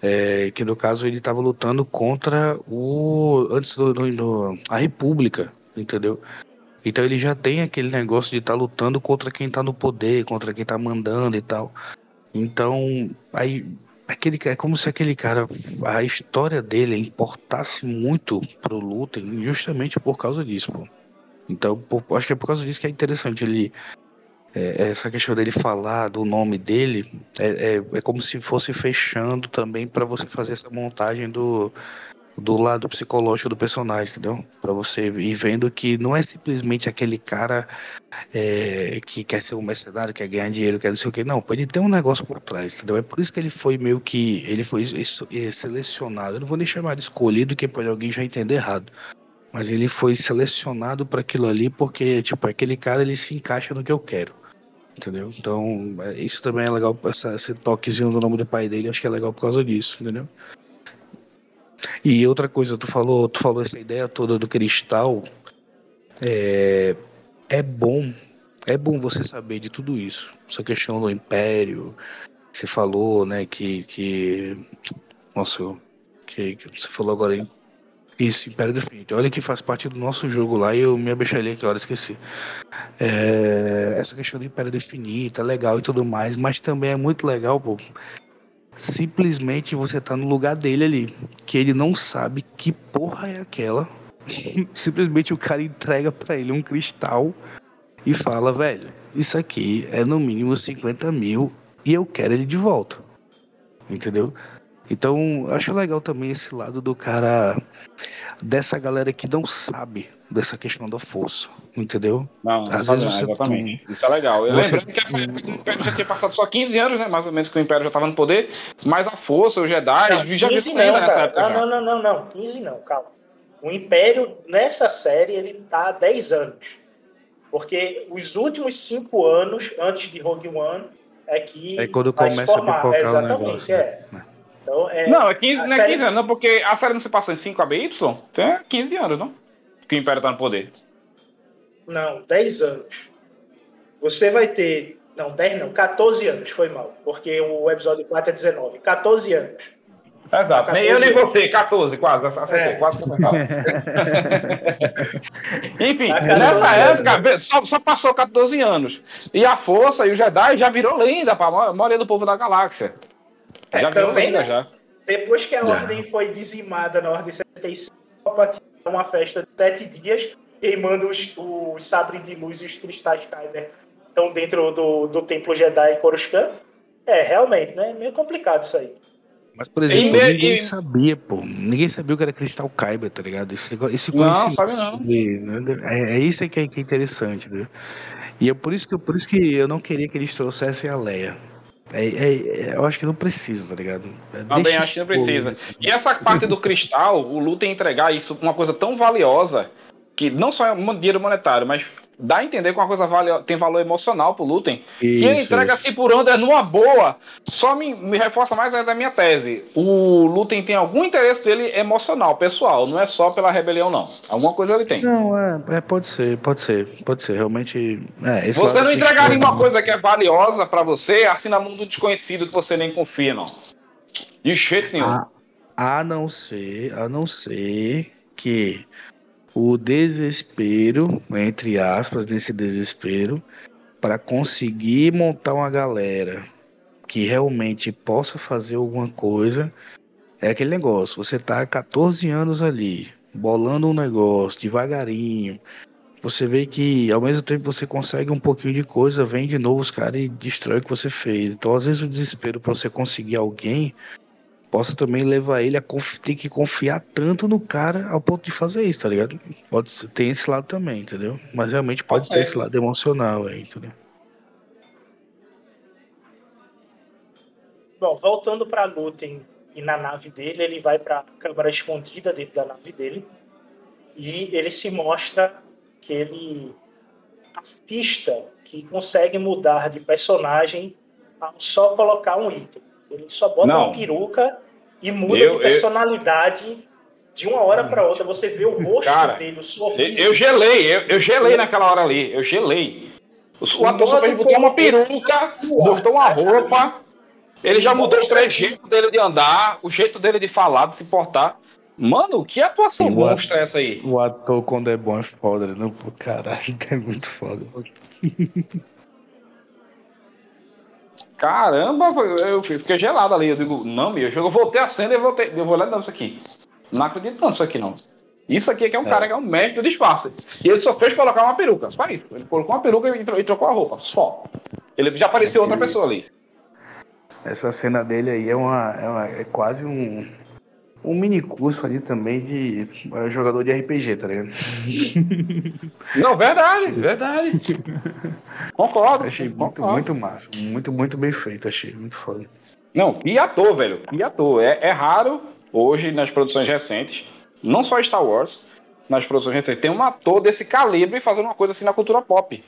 é, que no caso ele tava lutando contra o. antes do, do, do a República, entendeu? Então ele já tem aquele negócio de estar tá lutando contra quem está no poder, contra quem está mandando e tal. Então, aí aquele é como se aquele cara a história dele importasse muito pro Lutem justamente por causa disso, pô. Então, por, acho que é por causa disso que é interessante ele é, essa questão dele falar do nome dele é, é, é como se fosse fechando também para você fazer essa montagem do do lado psicológico do personagem, entendeu? Para você ir vendo que não é simplesmente aquele cara é, que quer ser um mercenário, quer ganhar dinheiro, quer não sei o que. Não, pode ter um negócio por trás, entendeu? É por isso que ele foi meio que. Ele foi selecionado. Eu não vou nem chamar de escolhido, que pode alguém já entender errado. Mas ele foi selecionado para aquilo ali porque, tipo, aquele cara ele se encaixa no que eu quero. Entendeu? Então, é, isso também é legal, essa, esse toquezinho do nome do pai dele, acho que é legal por causa disso, entendeu? E outra coisa, tu falou, tu falou essa ideia toda do cristal. É, é bom, é bom você saber de tudo isso. Essa questão do império, você falou, né, que, que nossa, que, que você falou agora aí. Isso, Império Definitivo. Olha que faz parte do nosso jogo lá e eu me abexalhei aqui, hora esqueci. É, essa questão do Império Definito é legal e tudo mais, mas também é muito legal, pô, simplesmente você tá no lugar dele ali, que ele não sabe que porra é aquela. simplesmente o cara entrega para ele um cristal e fala, velho, isso aqui é no mínimo 50 mil e eu quero ele de volta. Entendeu? Então, acho legal também esse lado do cara, dessa galera que não sabe dessa questão da força, entendeu? Não, Às vezes você exatamente. Isso é legal. Eu você... lembrando que essa época o Império já tinha passado só 15 anos, né? Mais ou menos que o Império já estava no poder, mas a força, os Jedi, não, já viu não, nessa época. Não, não, não, não, 15 não, calma. O Império, nessa série, ele tá há 10 anos. Porque os últimos cinco anos, antes de Rogue One, é que É quando começa a pipocar o Exatamente, negócio, é. né? Então, é, Não, é 15, a não é série- 15 anos, não, porque a série não se passa em 5 ABY, então é 15 anos, não? Que o Império tá no poder. Não, 10 anos. Você vai ter. Não, 10 não, 14 anos, foi mal. Porque o episódio 4 é 19. 14 anos. Exato. Nem 14 eu nem anos. você, 14, quase, acertei, É. quase comentado. Enfim, Tá 14 nessa anos. época, vê, só, só passou 14 anos. E a Força e o Jedi já virou lenda pra ma- maioria do povo da galáxia. É, já virou também, lenda, né? já. Depois que a ordem foi dizimada na ordem 75, Palpatine dá uma festa de sete dias, queimando os, os sabres de luz e os cristais Kyber estão dentro do, do templo Jedi em Coruscant. É, realmente, né? Meio complicado isso aí. Mas, por exemplo, E- ninguém e- sabia, pô. Ninguém sabia o que era Cristal Kyber, tá ligado? Esse, esse Não, conhecimento. sabe não. né? É, é isso aí que é, que é interessante, né? E é por isso, que, eu- por isso que eu não queria que eles trouxessem a Leia. É, é- é- eu acho que não precisa, tá ligado? É, Também acho que não precisa. povo- E essa parte do cristal, o Lu tem entregar isso, uma coisa tão valiosa, que não só é um dinheiro monetário, mas dá a entender que uma coisa valio- tem valor emocional pro Lutem. E ele Isso, entrega isso. assim por onda numa boa. Só me, me reforça mais ainda a minha tese. O Lutem tem algum interesse dele emocional, pessoal. Não é só pela rebelião, não. Alguma coisa ele tem. Não, é, é, pode ser, pode ser, pode ser. Realmente. É, esse Você não entregar cristão, nenhuma né? coisa que é valiosa pra você, assim na mundo desconhecido que você nem confia, não. De jeito nenhum. A, a não ser, a não ser que o desespero, entre aspas, nesse desespero, para conseguir montar uma galera que realmente possa fazer alguma coisa, é aquele negócio. Você tá há 14 anos ali, bolando um negócio devagarinho. Você vê que ao mesmo tempo você consegue um pouquinho de coisa, vem de novo os caras e destrói o que você fez. Então, às vezes, o desespero para você conseguir alguém possa também levar ele a ter que confiar tanto no cara ao ponto de fazer isso, tá ligado? Pode ser, tem esse lado também, entendeu? Mas realmente pode ter ser. esse lado emocional aí, entendeu? Bom, voltando para Lutem e na nave dele, ele vai para a câmara escondida dentro da nave dele e ele se mostra aquele artista que consegue mudar de personagem ao só colocar um item. Ele só bota Não. uma peruca e muda Eu- de eu- personalidade de uma hora para outra. Você vê o rosto Cara, dele, o Eu, sorriso. eu gelei, eu, eu gelei naquela hora ali. Eu gelei. O, o ator só fez botar uma peruca, botou uma roupa. Ele já mudou o trejeito dele de andar, o jeito dele de falar, de se portar. Mano, que atuação o monstra é essa aí? O ator quando é bom é foda, né? Caralho, é muito foda. Caramba, eu fiquei gelado ali. Eu digo, não, meu, eu voltei a cena e voltei. Eu vou olhar, não, isso aqui. Não acredito tanto isso aqui, não. Isso aqui é que é um É. cara que é um mestre do disfarce. E ele só fez colocar uma peruca, só isso. Ele colocou uma peruca e tro- trocou a roupa, só. Ele já apareceu outra Ele- pessoa ali. Essa cena dele aí é, uma, é, uma- é quase um, um mini curso ali também de é, jogador de RPG, tá ligado? Não, verdade, verdade. Concordo. Achei muito, concordo. muito massa. Muito, muito bem feito, achei. Muito foda. Não, que ator, velho. Que ator. É, é raro hoje nas produções recentes, não só Star Wars, nas produções recentes, tem um ator desse calibre fazendo uma coisa assim na cultura pop.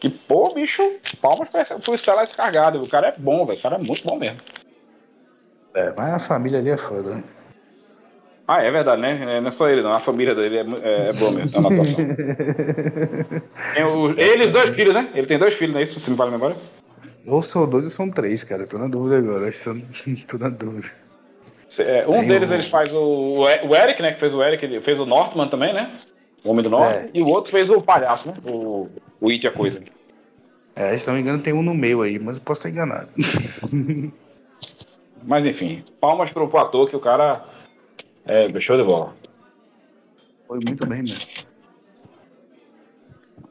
Que, pô, bicho, palmas pro Stella Escargado. O cara é bom, velho. O cara é muito bom mesmo. É, mas a família ali é foda, né? Ah, é verdade, né? É, Não é só ele, não. A família dele é, é, é boa mesmo. É uma atuação. Tem o- ele e dois filhos, né? Ele tem dois filhos, não é isso? Se não vale a memória? ou são dois ou são três, cara. Eu tô na dúvida agora. Que tô, na dúvida. É, um Tem deles o- ele faz o, o Eric, né? Que fez o Eric, ele fez o Northman também, né? O Homem do Norte. É. E o outro fez o palhaço, né? O, o It a coisa. É, se não me engano, tem um no meio aí, mas eu posso estar enganado. Mas enfim, palmas pro ator que o cara é show de bola. Foi muito bem mesmo.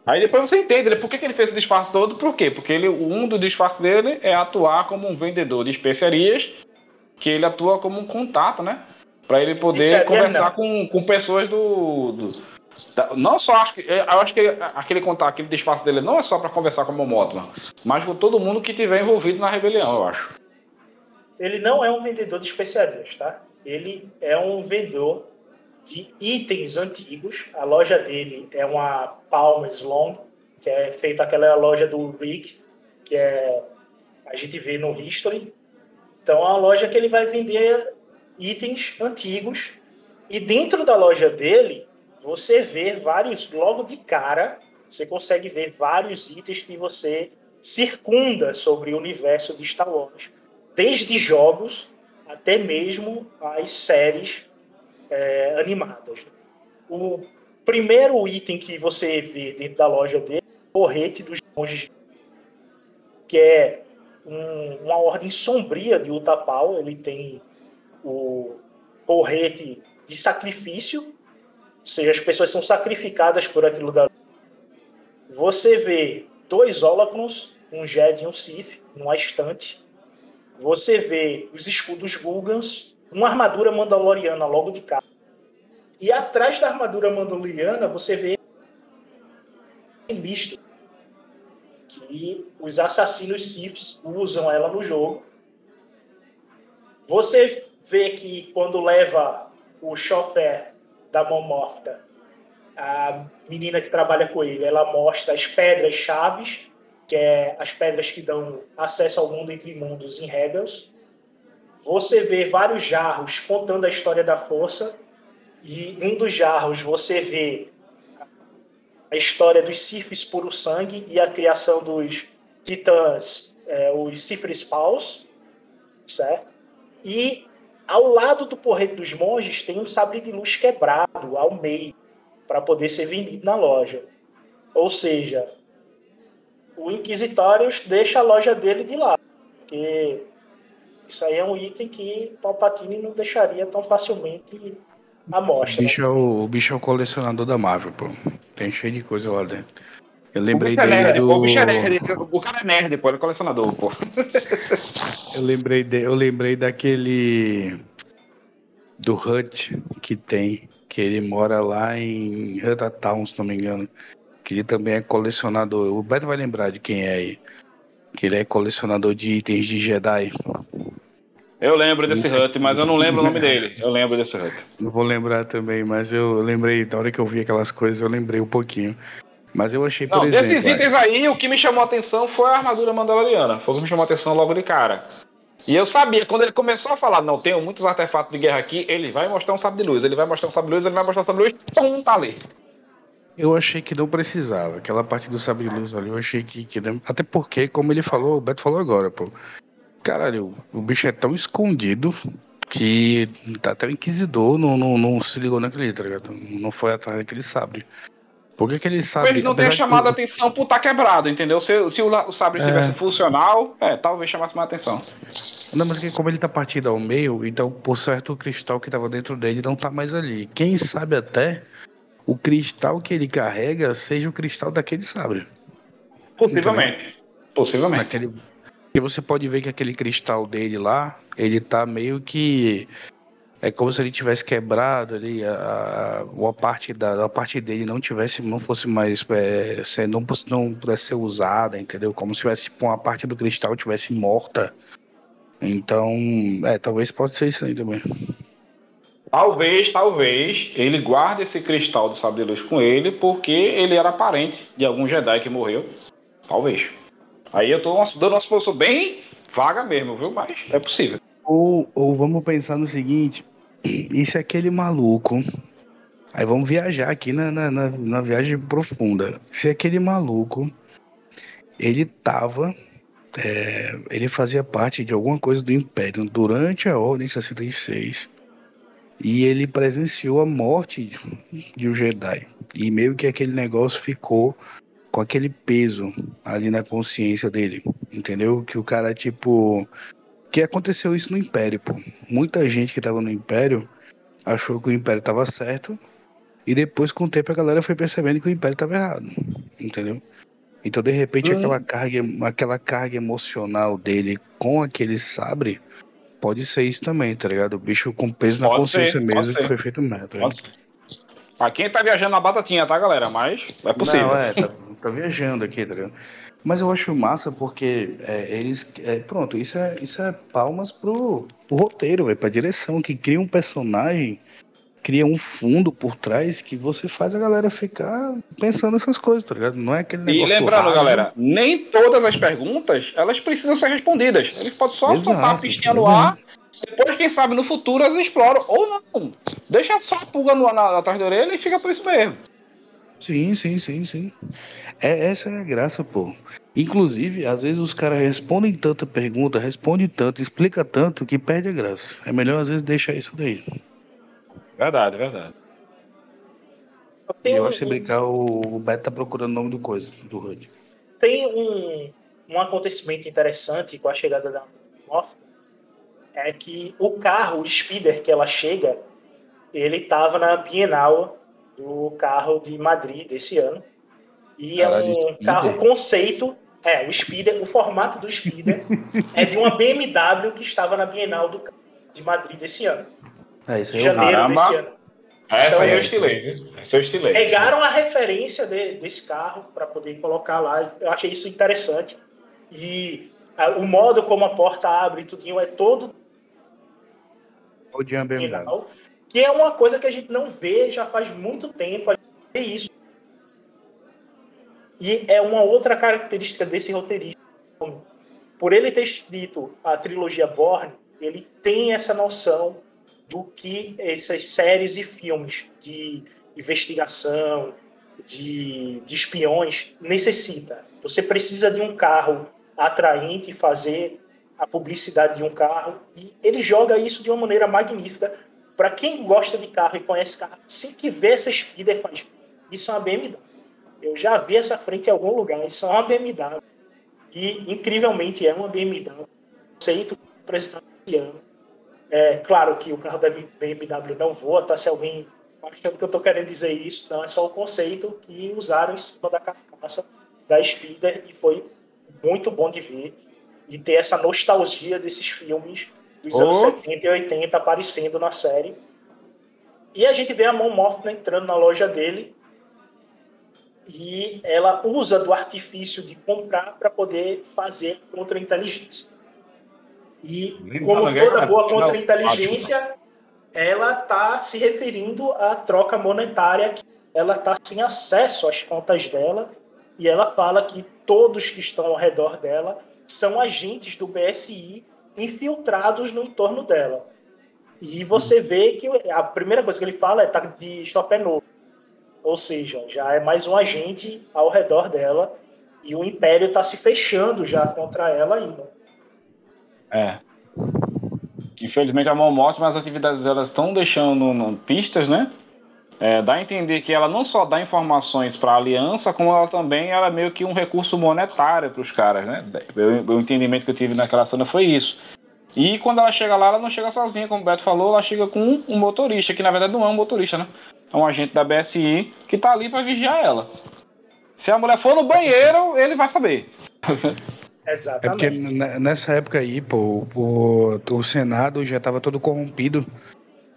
Aí depois você entende, né? Por que, que ele fez esse disfarce todo? Por quê? Porque ele, um dos disfarces dele é atuar como um vendedor de especiarias, que ele atua como um contato, né? Pra ele poder Especiaria conversar não. com, com pessoas do. do- da- não só acho que. Eu acho que aquele contato, aquele disfarce dele não é só pra conversar com o Momotman, mas com todo mundo que tiver envolvido na rebelião, eu acho. Ele não é um vendedor de especiarias, tá? Ele é um vendedor de itens antigos. A loja dele é uma Palmas Long, que é feita aquela loja do Rick, que é a gente vê no History. Então, é uma loja que ele vai vender itens antigos e dentro da loja dele você vê vários logo de cara, você consegue ver vários itens que você circunda sobre o universo de Star Wars, desde jogos até mesmo as séries é, animadas. O primeiro item que você vê dentro da loja dele é o porrete dos monges, que é um, uma ordem sombria de Utapau. Ele tem o porrete de sacrifício, ou seja, as pessoas são sacrificadas por aquilo da. Você vê dois Holocrons, um Jedi e um Sith, numa estante. Você vê os escudos Gugans, uma armadura mandaloriana logo de cara. E atrás da armadura mandaloriana você vê misto que os assassinos Siths usam ela no jogo. Você vê que quando leva o chofer da Momorfta, a menina que trabalha com ele, ela mostra as pedras chaves, que é as pedras que dão acesso ao mundo entre mundos em Rebels. Você vê vários jarros contando a história da força, e um dos jarros você vê a história dos Sifis puro sangue e a criação dos titãs, é, os Sifris Paus, certo? E ao lado do porrete dos monges tem um sabre de luz quebrado ao meio para poder ser vendido na loja. Ou seja, o Inquisitorius deixa a loja dele de lado, porque isso aí é um item que Palpatine não deixaria tão facilmente à mostra. O bicho, é o, o bicho é o colecionador da Marvel, pô. Tem cheio de coisa lá dentro. Eu lembrei dele é nerd, do... pô, o bicho é nerd, o cara é nerd, pô, ele é colecionador, pô. eu lembrei de... eu lembrei daquele do Hut que tem, que ele mora lá em Town, se não me engano. Que ele também é colecionador. O Beto vai lembrar de quem é aí. Que ele é colecionador de itens de Jedi. Eu lembro desse Hut, mas eu não lembro o nome dele. Eu lembro desse Hut. Não vou lembrar também, mas eu lembrei, na hora que eu vi aquelas coisas, eu lembrei um pouquinho. Mas eu achei, por não, exemplo... Desses itens aí, o que me chamou a atenção foi a armadura mandaloriana. Foi o que me chamou a atenção logo de cara. E eu sabia, quando ele começou a falar, não, tenho muitos artefatos de guerra aqui, ele vai mostrar um sabre de luz, ele vai mostrar um sabre de luz, ele vai mostrar um sabre de luz, pum, tá ali. Eu achei que não precisava. Aquela parte do sabre de luz ali, eu achei que, que não... Até porque, como ele falou, o Beto falou agora, pô. Caralho, o bicho é tão escondido que até o Inquisidor não, não, não se ligou naquele, tá ligado? Não foi atrás daquele sabre. Por que, que ele sabe? Ele não tem chamado a atenção por estar tá quebrado, entendeu? Se, se o, o sabre é. tivesse funcional, é, talvez chamasse mais atenção. Não, mas que como ele tá partido ao meio, então por certo o cristal que tava dentro dele não tá mais ali. Quem sabe até o cristal que ele carrega seja o cristal daquele sabre. Possivelmente. Entendeu? Possivelmente. E você pode ver que aquele cristal dele lá, ele tá meio que é como se ele tivesse quebrado ali, a, a, parte da a parte dele não tivesse, não fosse mais, é, se, não, não pudesse ser usada, entendeu? Como se tivesse tipo, uma parte do cristal tivesse morta. Então, é, talvez pode ser isso aí também. Talvez, talvez, ele guarde esse cristal do sabre de luz com ele, porque ele era parente de algum Jedi que morreu. Talvez. Aí eu tô dando uma suposição bem vaga mesmo, viu? Mas é possível. Ou, ou vamos pensar no seguinte: e se aquele maluco. Aí vamos viajar aqui na, na, na, na viagem profunda. Se aquele maluco. Ele tava. É, ele fazia parte de alguma coisa do Império durante a Ordem 66. E ele presenciou a morte de um Jedi. E meio que aquele negócio ficou com aquele peso ali na consciência dele. Entendeu? Que o cara, tipo que aconteceu isso no Império, pô. Muita gente que tava no Império achou que o Império tava certo e depois com o tempo a galera foi percebendo que o Império tava errado, entendeu? Então de repente hum. aquela carga, aquela carga emocional dele com aquele sabre pode ser isso também, tá ligado? O bicho com peso na consciência ser, mesmo que foi feito merda. Tá pra quem tá viajando na batatinha, tá, galera? Mas é possível. Não, é, tá, tá viajando aqui, tá ligado? Mas eu acho massa porque é, eles. É, pronto, isso é, isso é palmas pro, pro roteiro, véio, pra direção, que cria um personagem cria um fundo por trás que você faz a galera ficar pensando nessas coisas, tá ligado? Não é aquele negócio. E lembrando, raso. galera, nem todas as perguntas elas precisam ser respondidas. Eles podem só Exato, soltar a pistinha no ar. Depois, quem sabe, no futuro elas exploram. Ou não. Deixa só a pulga no, na, atrás da orelha e fica por isso mesmo. Sim, sim, sim, sim. É, essa é a graça, pô. Inclusive, às vezes os caras respondem tanta pergunta, respondem tanto, explica tanto que perde a graça. É melhor às vezes deixar isso daí. Verdade, verdade. Tem eu um- acho que brincar, o, Beto tá procurando o nome do coisa, do HUD. Tem um, um acontecimento interessante com a chegada da Moff, é que o carro, o Spider, que ela chega, ele estava na Bienal do carro de Madrid desse ano. E Caralho, é um carro conceito. É, o Spider, o formato do Spider é de uma BMW que estava na Bienal do, de Madrid desse ano. É, isso aí eu janeiro Caramba. desse ano. Essa Então, aí é o esse- estilete. viu? Esse é o estilete. pegaram a referência de- desse carro para poder colocar lá. Eu achei isso interessante. E ah, o modo como a porta abre e tudinho é todo o de BMW. final, que é uma coisa que a gente não vê já faz muito tempo. A gente vê isso. E é uma outra característica desse roteirista. Por ele ter escrito a trilogia Borne, ele tem essa noção do que essas séries e filmes de investigação, de, de espiões necessita. Você precisa de um carro atraente fazer a publicidade de um carro e ele joga isso de uma maneira magnífica. Para quem gosta de carro e conhece carro, sempre que vê essa Spider faz isso é uma BMW. Eu já vi essa frente em algum lugar, isso é uma BMW. E incrivelmente é uma BMW. Conceito apresentado esse ano. É claro que o carro da BMW não voa, tá? Se alguém tá achando que eu tô querendo dizer isso, não, é só o conceito que usaram em cima da carcaça da Spider e foi muito bom de ver e ter essa nostalgia desses filmes dos anos Oh. 70 e 80 aparecendo na série. E a gente vê a Mon Mothma entrando na loja dele e ela usa do artifício de comprar para poder fazer contra-inteligência. E como toda boa contra-inteligência, ela está se referindo à troca monetária, que ela está sem acesso às contas dela, e ela fala que todos que estão ao redor dela são agentes do BSI infiltrados no entorno dela. E você vê que a primeira coisa que ele fala é tá de chofé novo. Ou seja, já é mais um agente ao redor dela e o império está se fechando já contra ela ainda. É. Infelizmente a mão morte, mas as atividades elas estão deixando no- pistas, né? É, dá a entender que ela não só dá informações para a aliança, como ela também ela é meio que um recurso monetário para os caras, né? O entendimento que eu tive naquela cena foi isso. E quando ela chega lá, ela não chega sozinha, como o Beto falou, ela chega com um motorista, que na verdade não é um motorista, né? É um agente da BSI que tá ali para vigiar ela. Se a mulher for no banheiro, ele vai saber. É porque Exatamente. nessa época aí, pô, o, o Senado já estava todo corrompido.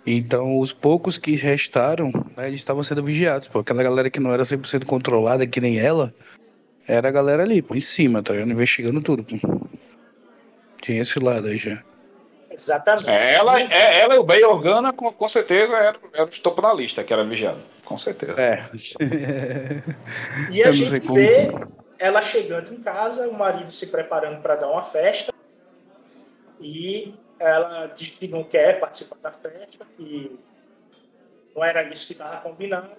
Então, os poucos que restaram, né, eles estavam sendo vigiados, pô. Aquela galera que não era 100% controlada, que nem ela, era a galera ali, pô, em cima, tá ligado? Investigando tudo, pô. Tinha esse lado aí já. Exatamente. É, ela, é, ela e o Bey Organa, com, com certeza, eram era os topo da lista que era vigiado. Com certeza. É. E a gente sei como- vê ela chegando em casa, o marido se preparando para dar uma festa. E ela diz que não quer participar da festa, que não era isso que estava combinado.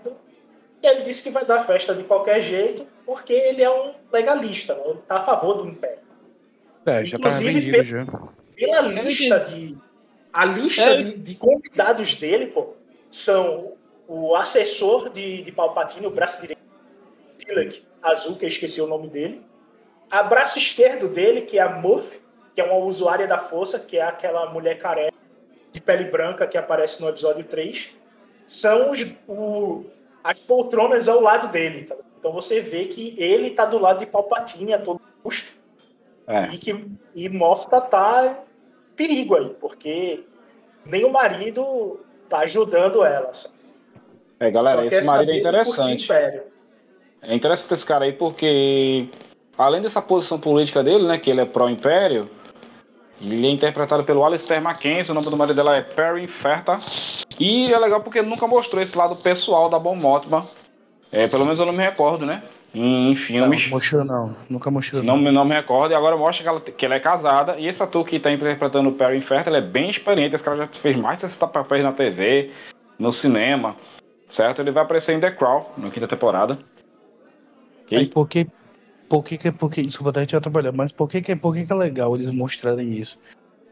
E ele disse que vai dar festa de qualquer jeito, porque ele é um legalista, né? ele está a favor do império. É, já Inclusive, vendido pelo- já. Pela lista de. A lista É. de, de convidados dele, pô, são o assessor de, de Palpatine, o braço direito, Tilek Azul, que eu esqueci o nome dele. A braço esquerdo dele, que é a Murphy, que é uma usuária da força, que é aquela mulher careca de pele branca que aparece no episódio 3. São os, o- as poltronas ao lado dele. tá? Então você vê que ele tá do lado de Palpatine a todo custo. É. E que e Mofta tá em perigo aí, porque nem o marido tá ajudando ela. sabe? É, galera, esse marido é interessante. É interessante esse cara aí porque, além dessa posição política dele, né, que ele é pró-império, ele é interpretado pelo Alistair Mackenzie, o nome do marido dela é Perry Ferta. E é legal porque nunca mostrou esse lado pessoal da Mothma. É, pelo menos eu não me recordo, né? Em filmes. Não, mostrou não. Nunca mostrou não. Não, não me recordo. E agora mostra que ela, que ela é casada. E esse ator que tá interpretando o Perry Inferno, ele é bem experiente. Esse cara já fez mais de 60 papéis na TV, no cinema. Certo? Ele vai aparecer em The Crown, na quinta temporada. E aí, por que, por que, que, por que desculpa até te atrapalhar, mas por que, que, por que, que é legal eles mostrarem isso?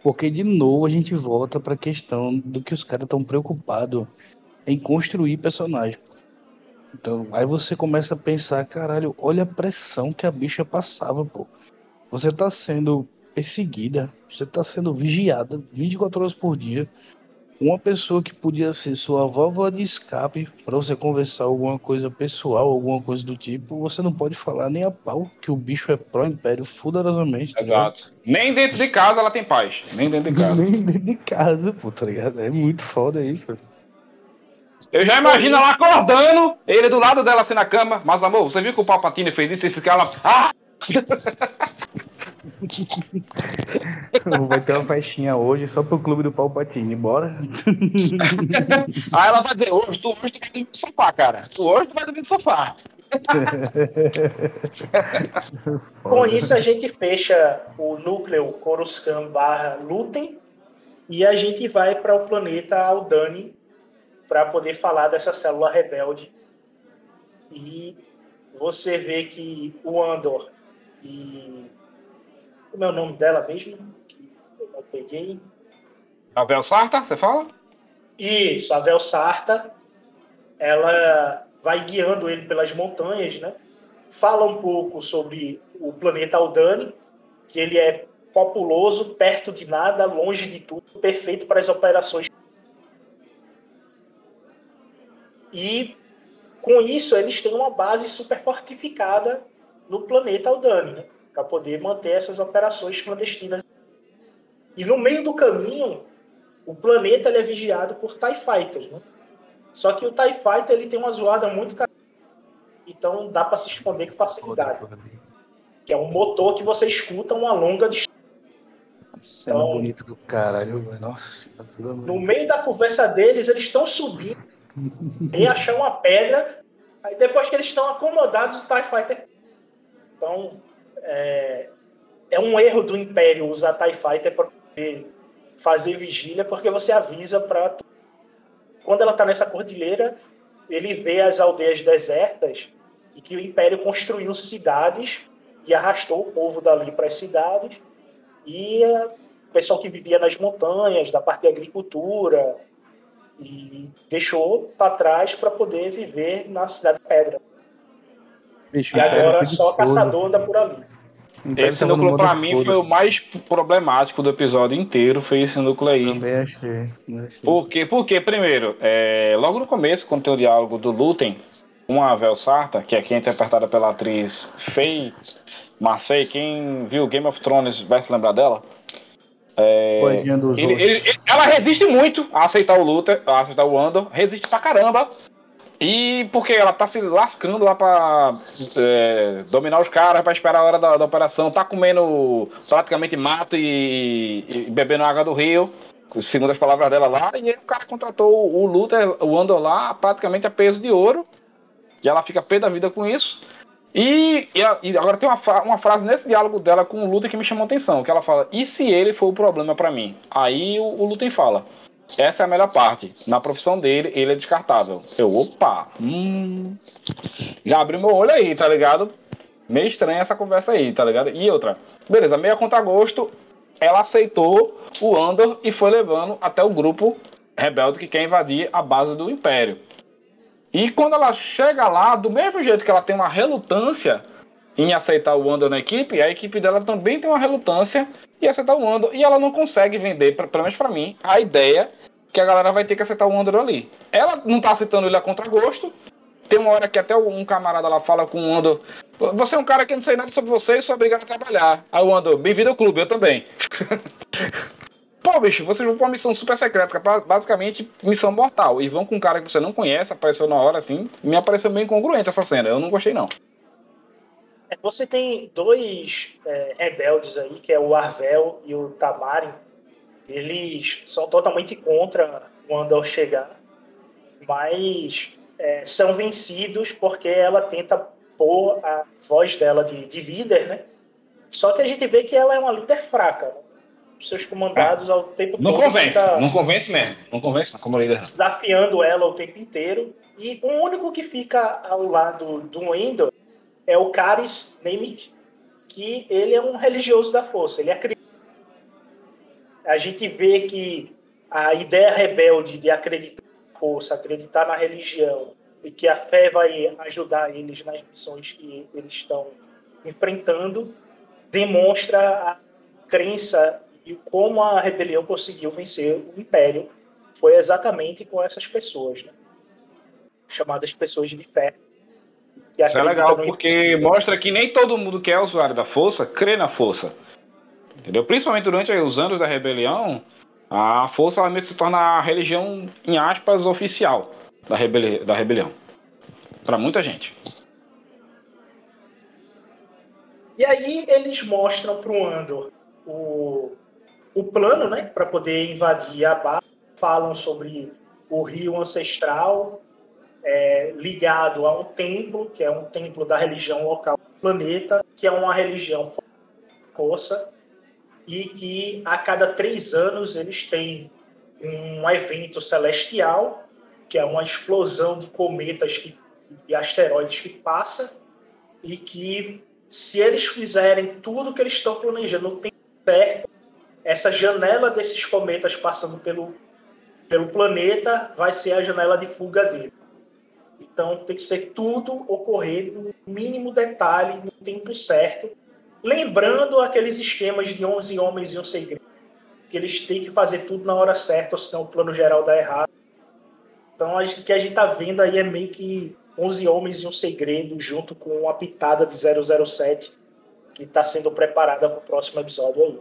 Porque de novo a gente volta para a questão do que os caras estão preocupados em construir personagem. Então, aí você começa a pensar, caralho, olha a pressão que a bicha passava, pô. Você tá sendo perseguida, você tá sendo vigiada 24 horas por dia uma pessoa que podia ser sua válvula de escape para você conversar alguma coisa pessoal, alguma coisa do tipo, você não pode falar nem a pau que o bicho é pró-império fuderosamente. Tá Exato. Nem dentro de casa ela tem paz. Nem dentro de casa. nem dentro de casa, pô, tá ligado? É muito foda isso. Eu já imagino ela acordando, ele do lado dela assim na cama. Mas, amor, você viu que o Palpatine fez isso? Esse cara. Ah! Vai ter uma festinha hoje só pro clube do Palpatine, bora? Aí ela vai dizer, hoje tu, hoje tu vai dormir no sofá, cara. Tu hoje tu vai dormir no sofá. Com isso a gente fecha o núcleo Coruscant barra Lutem e a gente vai para o planeta Aldani para poder falar dessa célula rebelde. E você vê que o Andor e como é o nome dela mesmo? Eu não peguei. A Sarta, você fala? Isso, a Sarta. Ela vai guiando ele pelas montanhas, né? Fala um pouco sobre o planeta Aldani, que ele é populoso, perto de nada, longe de tudo, perfeito para as operações. E com isso eles têm uma base super fortificada no planeta Aldani, né? Para poder manter essas operações clandestinas. E no meio do caminho, o planeta ele é vigiado por TIE Fighters. Né? Só que o TIE Fighter ele tem uma zoada muito cara. Então dá para se esconder com facilidade. Que é um motor que você escuta uma longa distância. Cena então, bonita do caralho, nossa. Tá no meio da conversa deles, eles estão subindo e achar uma pedra. Aí depois que eles estão acomodados, o TIE Fighter. Então, é, é um erro do Império usar TIE Fighter para fazer vigília, porque você avisa para. Quando ela está nessa cordilheira, ele vê as aldeias desertas e que o Império construiu cidades e arrastou o povo dali para as cidades. E o pessoal que vivia nas montanhas, da parte da agricultura, e deixou para trás para poder viver na cidade de pedra. Bicho, e agora só caçador anda por ali. Esse núcleo para mim foi o mais problemático do episódio inteiro, foi esse núcleo aí. Também achei. achei. Por quê? Porque, primeiro, é, logo no começo, quando tem o diálogo do Lutem, uma Vel Sarta, que aqui é interpretada pela atriz Faye Marseille, quem viu Game of Thrones vai se lembrar dela? É, ele, ele, ela resiste muito a aceitar o Luther, a aceitar o Andor, resiste pra caramba. E porque ela tá se lascando lá pra é, dominar os caras, pra esperar a hora da, da, operação, tá comendo praticamente mato e, e, bebendo água do rio, segundo as palavras dela lá, e aí o cara contratou o Luther, o Andor lá, praticamente a peso de ouro, e ela fica pé da vida com isso. E, e, agora tem uma, uma frase nesse diálogo dela com o Luther que me chamou atenção, que ela fala, e se ele for o problema para mim? Aí o, o Luther fala, essa é a melhor parte. Na profissão dele, ele é descartável. Eu, opa, hum. Já abri meu olho aí, tá ligado? Meio estranha essa conversa aí, tá ligado? E outra, beleza, meia conta gosto, ela aceitou o Andor e foi levando até o grupo rebelde que quer invadir a base do Império. E quando ela chega lá, do mesmo jeito que ela tem uma relutância em aceitar o Andor na equipe, a equipe dela também tem uma relutância em aceitar o Andor. E ela não consegue vender, pelo menos para mim, a ideia que a galera vai ter que aceitar o Andor ali. Ela não tá aceitando ele a contragosto. Tem uma hora que até um camarada lá fala com o Andor: Você é um cara que não sei nada sobre você e sou obrigado a trabalhar. Aí o Andor: Bem-vindo ao clube, eu também. Pô, bicho, vocês vão pra uma missão super secreta, basicamente missão mortal. E vão com um cara que você não conhece, apareceu na hora assim. Me apareceu bem congruente essa cena. Eu não gostei, não. Você tem dois é, rebeldes aí, que é o Arvel e o Tamarin. Eles são totalmente contra o Andor chegar, mas é, são vencidos porque ela tenta pôr a voz dela de, de, líder, né? Só que a gente vê que ela é uma líder fraca. Né? Seus comandados ao tempo não todo. Convence, fica não convence mesmo. Não convence como líder. Desafiando ela o tempo inteiro. E o único que fica ao lado do Endor é o Caris Nemik, que ele é um religioso da força. Ele acredita. A gente vê que a ideia rebelde de acreditar na força, acreditar na religião, e que a fé vai ajudar eles nas missões que eles estão enfrentando, demonstra a crença e como a rebelião conseguiu vencer o império foi exatamente com essas pessoas, né? chamadas pessoas de fé. Isso é legal, porque mostra que nem todo mundo que é usuário da força crê na força. Entendeu? Principalmente durante os anos da rebelião, a força ela meio que se torna a religião, em aspas, oficial da, rebeli da rebelião. Para muita gente. E aí eles mostram pro Andor o, o plano, né, para poder invadir a base. Falam sobre o rio ancestral é, ligado a um templo, que é um templo da religião local do planeta, que é uma religião força, e que a cada três anos eles têm um evento celestial, que é uma explosão de cometas que, e asteroides que passa, e que se eles fizerem tudo que eles estão planejando no tempo certo, essa janela desses cometas passando pelo, pelo planeta vai ser a janela de fuga dele. Então tem que ser tudo ocorrer no mínimo detalhe, no tempo certo, lembrando aqueles esquemas de 11 homens e um segredo, que eles têm que fazer tudo na hora certa, senão o plano geral dá errado. Então, o que a gente está vendo aí é meio que 11 homens e um segredo, junto com uma pitada de 007, que está sendo preparada para o próximo episódio aí.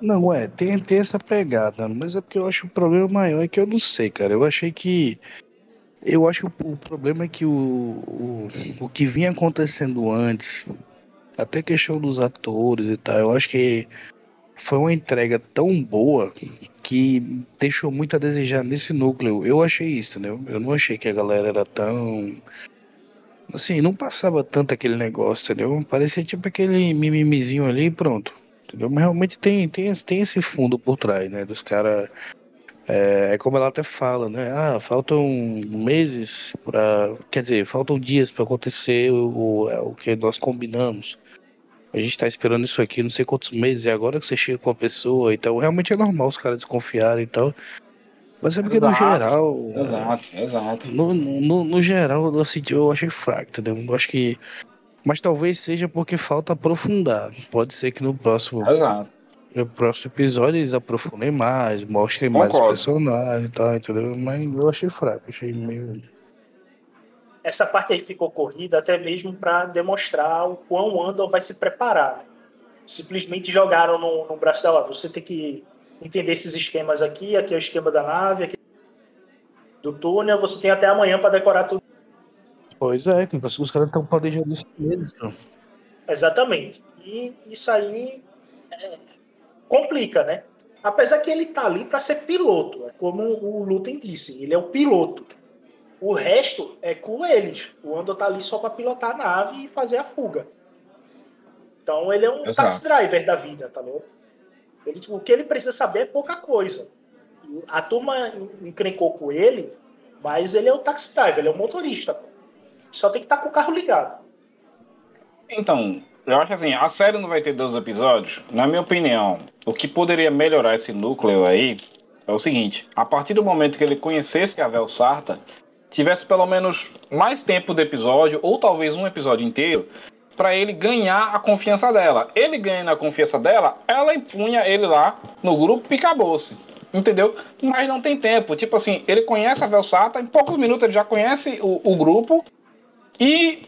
Não, é, tem, tem essa pegada, mas é porque eu acho que o problema maior é que eu não sei, cara. Eu achei que. Eu acho que o, o problema é que o, o, o que vinha acontecendo antes até questão dos atores e tal, eu acho que foi uma entrega tão boa que deixou muito a desejar nesse núcleo. Eu achei isso, né? Eu não achei que a galera era tão. Assim, não passava tanto aquele negócio, entendeu? Parecia tipo aquele mimimizinho ali e pronto. Entendeu? Mas realmente tem, tem, tem esse fundo por trás, né? Dos caras. É, é, como ela até fala, né? Ah, faltam meses para. Quer dizer, faltam dias para acontecer o, o que nós combinamos a gente tá esperando isso aqui não sei quantos meses, e agora que você chega com a pessoa, então realmente é normal os caras desconfiarem e tal. Mas é porque exato, no geral. Exato, é, exato. No, no, no geral, assim, eu achei fraco, entendeu? Eu acho que. Mas talvez seja porque falta aprofundar. Pode ser que no próximo. Exato. No próximo episódio eles aprofundem mais, mostrem Concordo. mais os personagens e tal, entendeu? Mas eu achei fraco, achei meio essa parte aí ficou corrida até mesmo para demonstrar o quão o Andor vai se preparar. Simplesmente jogaram no, no braço dela. Você tem que entender esses esquemas aqui. Aqui é o esquema da nave, aqui do túnel. Você tem até amanhã para decorar tudo. Pois é, os caras estão planejando isso mesmo. Exatamente. E isso aí é, complica, né? Apesar que ele tá ali para ser piloto, é como o Lutem disse, ele é o piloto. O resto é com eles. O Andor tá ali só para pilotar a nave e fazer a fuga. Então ele é um taxi driver da vida, tá vendo? Ele, tipo, o que ele precisa saber é pouca coisa. A turma encrencou com ele, mas ele é o taxi driver, ele é o motorista. Só tem que estar tá com o carro ligado. Então, eu acho assim, a série não vai ter 12 episódios. Na minha opinião, o que poderia melhorar esse núcleo aí é o seguinte: a partir do momento que ele conhecesse a Vel Sarta, tivesse pelo menos mais tempo de episódio, ou talvez um episódio inteiro, para ele ganhar a confiança dela. Ele ganhando a confiança dela, ela impunha ele lá no grupo e acabou-se. Entendeu? Mas não tem tempo. Tipo assim, ele conhece a Velsata, em poucos minutos ele já conhece o, o grupo e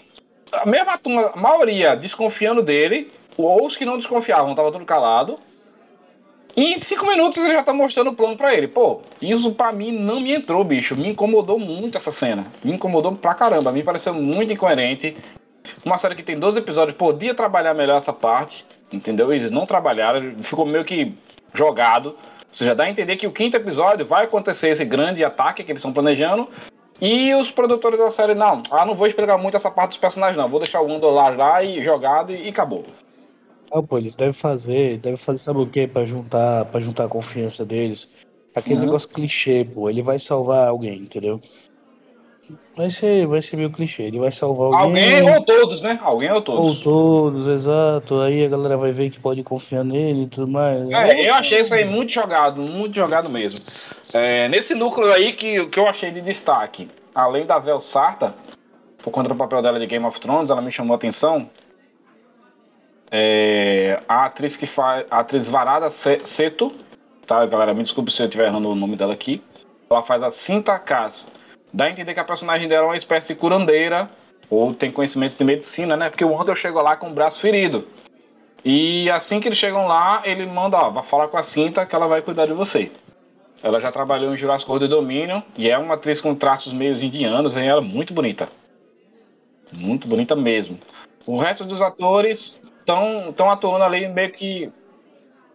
a mesma turma, a maioria desconfiando dele, ou os que não desconfiavam, tava tudo calado. E em cinco minutos ele já tá mostrando o plano para ele. Pô, isso para mim não me entrou, bicho. Me incomodou muito essa cena. Me incomodou pra caramba. Me pareceu muito incoerente. Uma série que tem 12 episódios, podia trabalhar melhor essa parte. Entendeu? Eles não trabalharam. Ficou meio que jogado. Você já dá a entender que o quinto episódio vai acontecer esse grande ataque que eles estão planejando. E os produtores da série, não, ah, não vou explicar muito essa parte dos personagens, não. Vou deixar o Andor lá e jogado e, e acabou. Ah, pô, eles devem fazer, devem fazer, sabe o quê? Pra juntar, pra juntar a confiança deles. Aquele uhum. negócio clichê, pô. Ele vai salvar alguém, entendeu? Vai ser, vai ser meio clichê. Ele vai salvar alguém. Alguém ou todos, né? Alguém ou todos. Ou todos, exato. Aí a galera vai ver que pode confiar nele e tudo mais. É, eu achei isso aí muito jogado, muito jogado mesmo. É, nesse núcleo aí que, que eu achei de destaque, além da Vel Sarta, por conta do papel dela de Game of Thrones, ela me chamou a atenção. É, a atriz que faz. A atriz Varada Seto, tá, galera? Me desculpe se eu estiver errando o nome dela aqui. Ela faz a Cinta Cass dá a entender que a personagem dela é uma espécie de curandeira, ou tem conhecimentos de medicina, né? Porque o Andor chegou lá com o braço ferido. E assim que eles chegam lá, ele manda, ó, vai falar com a Cinta que ela vai cuidar de você. Ela já trabalhou em Jurassic World Dominion e é uma atriz com traços meio indianos, e ela é muito bonita. Muito bonita mesmo. O resto dos atores estão atuando ali meio que.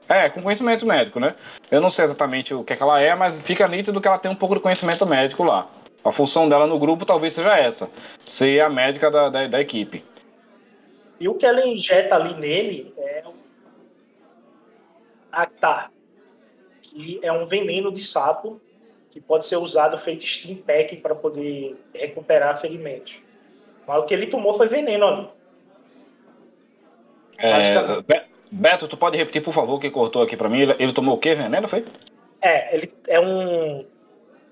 É, com conhecimento médico, né? Eu não sei exatamente o que, é que ela é, mas fica nítido que ela tem um pouco de conhecimento médico lá. A função dela no grupo talvez seja essa: ser a médica da, da, da equipe. E o que ela injeta ali nele é o Actar, que é um veneno de sapo que pode ser usado feito steam pack para poder recuperar ferimentos. Mas o que ele tomou foi veneno ali. É, Beto, tu pode repetir, por favor, que cortou aqui para mim? Ele, ele tomou o que? Veneno, foi? É, ele é um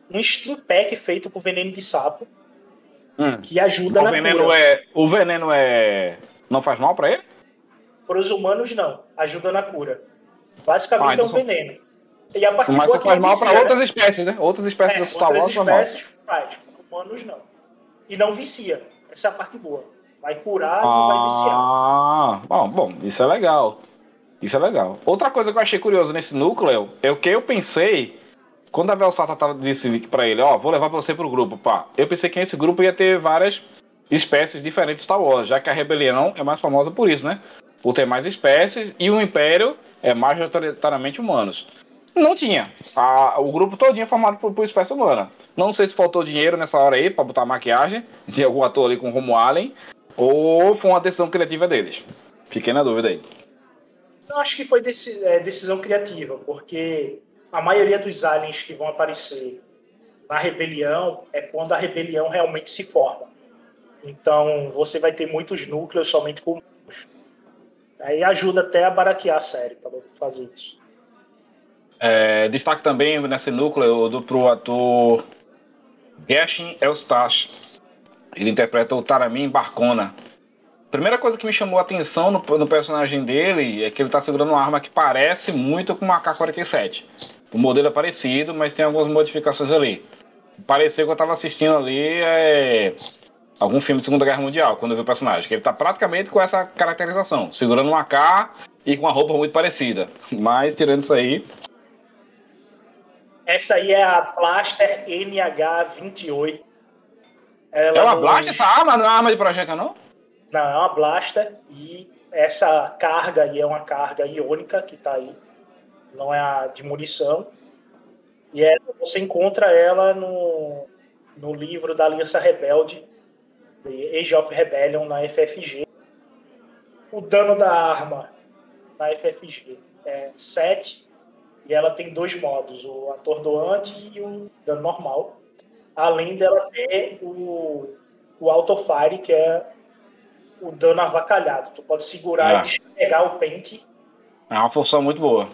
um steam pack feito com veneno de sapo hum. que ajuda o na veneno cura. É, o veneno é não faz mal para ele? Para os humanos não, ajuda na cura. Basicamente ah, então é um veneno. E a partir Mas faz mal para outras espécies, né? Outras espécies é, do Star Wars outras espécies faz, humanos não. E não vicia. Essa é a parte boa. Vai curar, ah, não vai viciar. Ah, bom, bom, isso é legal. Isso é legal. Outra coisa que eu achei curioso nesse núcleo é o que eu pensei quando a Velsata disse pra ele, ó, oh, vou levar você pro grupo, pá. Eu pensei que esse grupo ia ter várias espécies diferentes de Star Wars, já que a rebelião é mais famosa por isso, né? Por ter mais espécies e o Império é majoritariamente humanos. Não tinha. A, o grupo todinho é formado por, por espécie humana. Não sei se faltou dinheiro nessa hora aí pra botar maquiagem de algum ator ali com Romo Allen, ou foi uma decisão criativa deles. Fiquei na dúvida aí. Eu acho que foi é, decisão criativa, porque a maioria dos aliens que vão aparecer na rebelião é quando a rebelião realmente se forma. Então você vai ter muitos núcleos somente com Aí ajuda até a baratear a série para fazer isso. É, destaque também nesse núcleo do pro ator Geshin Eustache. Ele interpreta o Taramin Barcona. Primeira coisa que me chamou a atenção no, no personagem dele é que ele está segurando uma arma que parece muito com uma K-47. O modelo é parecido, mas tem algumas modificações ali. Pareceu que eu estava assistindo ali é, algum filme de Segunda Guerra Mundial, quando eu vi o personagem. Que ele está praticamente com essa caracterização, segurando uma K e com uma roupa muito parecida. Mas, tirando isso aí. Essa aí é a Blaster NH28. Ela é uma nos... Blaster? Essa arma não é uma arma de projeto, não? Não, é uma Blaster e essa carga aí é uma carga iônica que está aí não é a de munição. E é, você encontra ela no, no livro da Aliança Rebelde, The Age of Rebellion, na FFG. O dano da arma na FFG é 7, e ela tem dois modos, o atordoante e o dano normal. Além dela ter o, o autofire, que é o dano avacalhado. Tu pode segurar é. e despegar o pente. É uma função muito boa.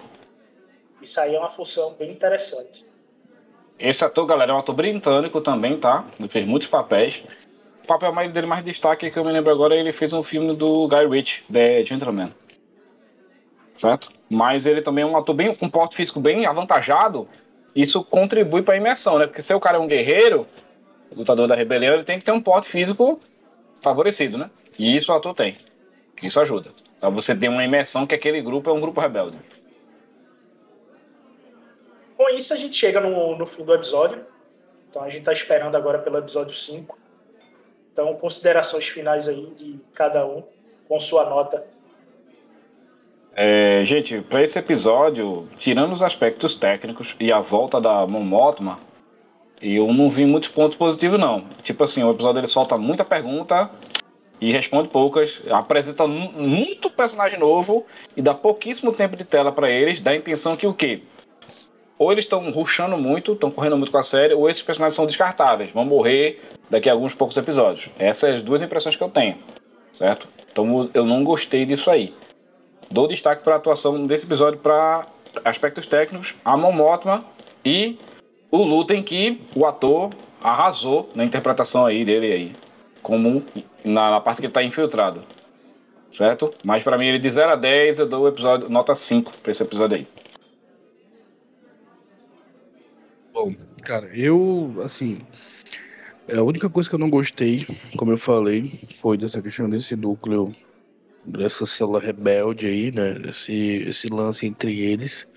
Isso aí é uma função bem interessante. Esse ator, galera, é um ator britânico também, tá? Ele fez muitos papéis. O papel mais dele mais destaque que eu me lembro agora, ele fez um filme do Guy Ritchie, The Gentleman. Certo? Mas ele também é um ator bem com um porte físico bem avantajado. Isso contribui para a imersão, né? Porque se o cara é um guerreiro, lutador da rebelião, ele tem que ter um porte físico favorecido, né? E isso o ator tem. Isso ajuda. Então você tem uma imersão que aquele grupo é um grupo rebelde. Com isso, a gente chega no, no fim do episódio. Então, a gente está esperando agora pelo episódio 5. Então, considerações finais aí de cada um, com sua nota. É, gente, para esse episódio, tirando os aspectos técnicos e a volta da Mon Mothma, eu não vi muitos pontos positivos não. Tipo assim, o episódio ele solta muita pergunta e responde poucas, apresenta muito personagem novo e dá pouquíssimo tempo de tela para eles, dá a intenção que o quê? Ou eles estão ruxando muito, estão correndo muito com a série, ou esses personagens são descartáveis, vão morrer daqui a alguns poucos episódios. Essas são as duas impressões que eu tenho, certo? Então eu não gostei disso aí. Dou destaque para a atuação desse episódio para aspectos técnicos, a Momotma e o Lutem que o ator arrasou na interpretação aí dele aí, como na, na parte que ele está infiltrado. Certo? Mas para mim ele de 0 a 10 eu dou o episódio nota 5 para esse episódio aí. Bom, cara, eu assim, a única coisa que eu não gostei, como eu falei, foi dessa questão desse núcleo dessa célula rebelde aí, né? Esse, esse lance entre eles.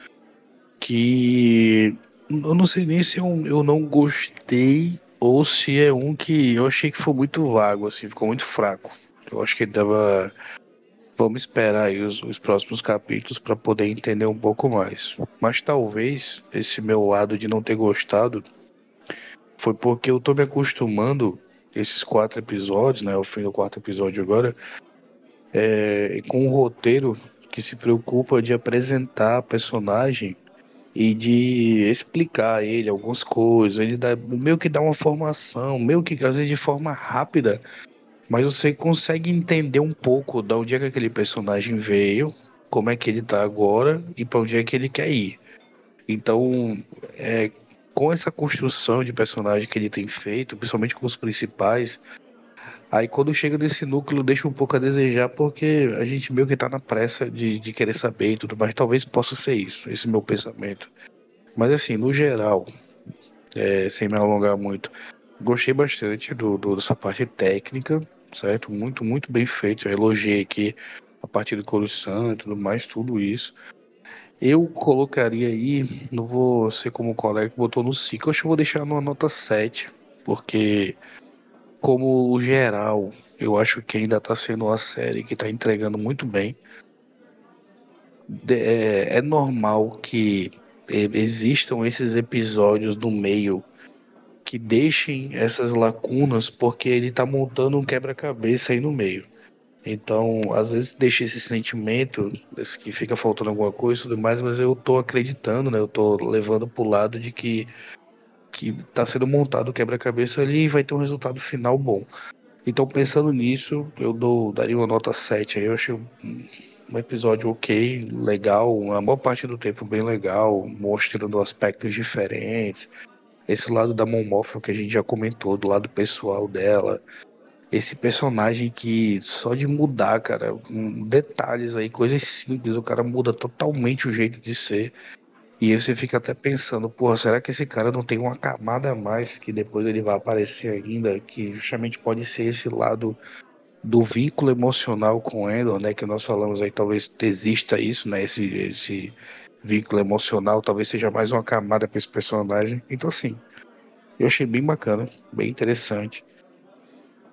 Que eu não sei nem se eu, eu não gostei ou se é um que eu achei que foi muito vago, assim, ficou muito fraco. Eu acho que ele dava. Vamos esperar aí os, os próximos capítulos para poder entender um pouco mais. Mas talvez esse meu lado de não ter gostado foi porque eu tô me acostumando esses quatro episódios, né? O fim do quarto episódio agora, é, com um roteiro que se preocupa de apresentar a personagem e de explicar a ele algumas coisas, ele dá, meio que dá uma formação, meio que às vezes de forma rápida, mas você consegue entender um pouco de onde é que aquele personagem veio, como é que ele tá agora e para onde é que ele quer ir. Então, é, com essa construção de personagem que ele tem feito, principalmente com os principais, Aí quando chega nesse núcleo deixa um pouco a desejar, porque a gente meio que tá na pressa de, de querer saber e tudo mais. Talvez possa ser isso, esse meu pensamento. Mas assim, no geral, é, sem me alongar muito, gostei bastante do, do, dessa parte técnica, certo? Muito, muito bem feito. Eu elogiei aqui a parte do Coruscant e tudo mais, tudo isso. Eu colocaria aí, não vou ser como o colega que botou no 5, eu acho que vou deixar numa nota 7, porque como o geral, eu acho que ainda está sendo uma série que está entregando muito bem. É, é normal que existam esses episódios no meio que deixem essas lacunas, porque ele está montando um quebra-cabeça aí no meio. Então, às vezes deixa esse sentimento que fica faltando alguma coisa e tudo mais, mas eu tô acreditando, né? Eu tô levando pro lado de que que está sendo montado o quebra-cabeça ali e vai ter um resultado final bom. Então, pensando nisso, eu dou, daria uma nota 7 aí. Eu achei um, episódio ok, legal, uma boa parte do tempo bem legal, mostrando aspectos diferentes. Esse lado da Mon que a gente já comentou, do lado pessoal dela. Esse personagem que só de mudar, cara, detalhes aí, coisas simples, o cara muda totalmente o jeito de ser. E aí você fica até pensando, porra, será que esse cara não tem uma camada a mais que depois ele vai aparecer ainda, que justamente pode ser esse lado do vínculo emocional com Endor, né, que nós falamos aí, talvez exista isso, né, esse, esse vínculo emocional, talvez seja mais uma camada para esse personagem. Então assim, eu achei bem bacana, bem interessante.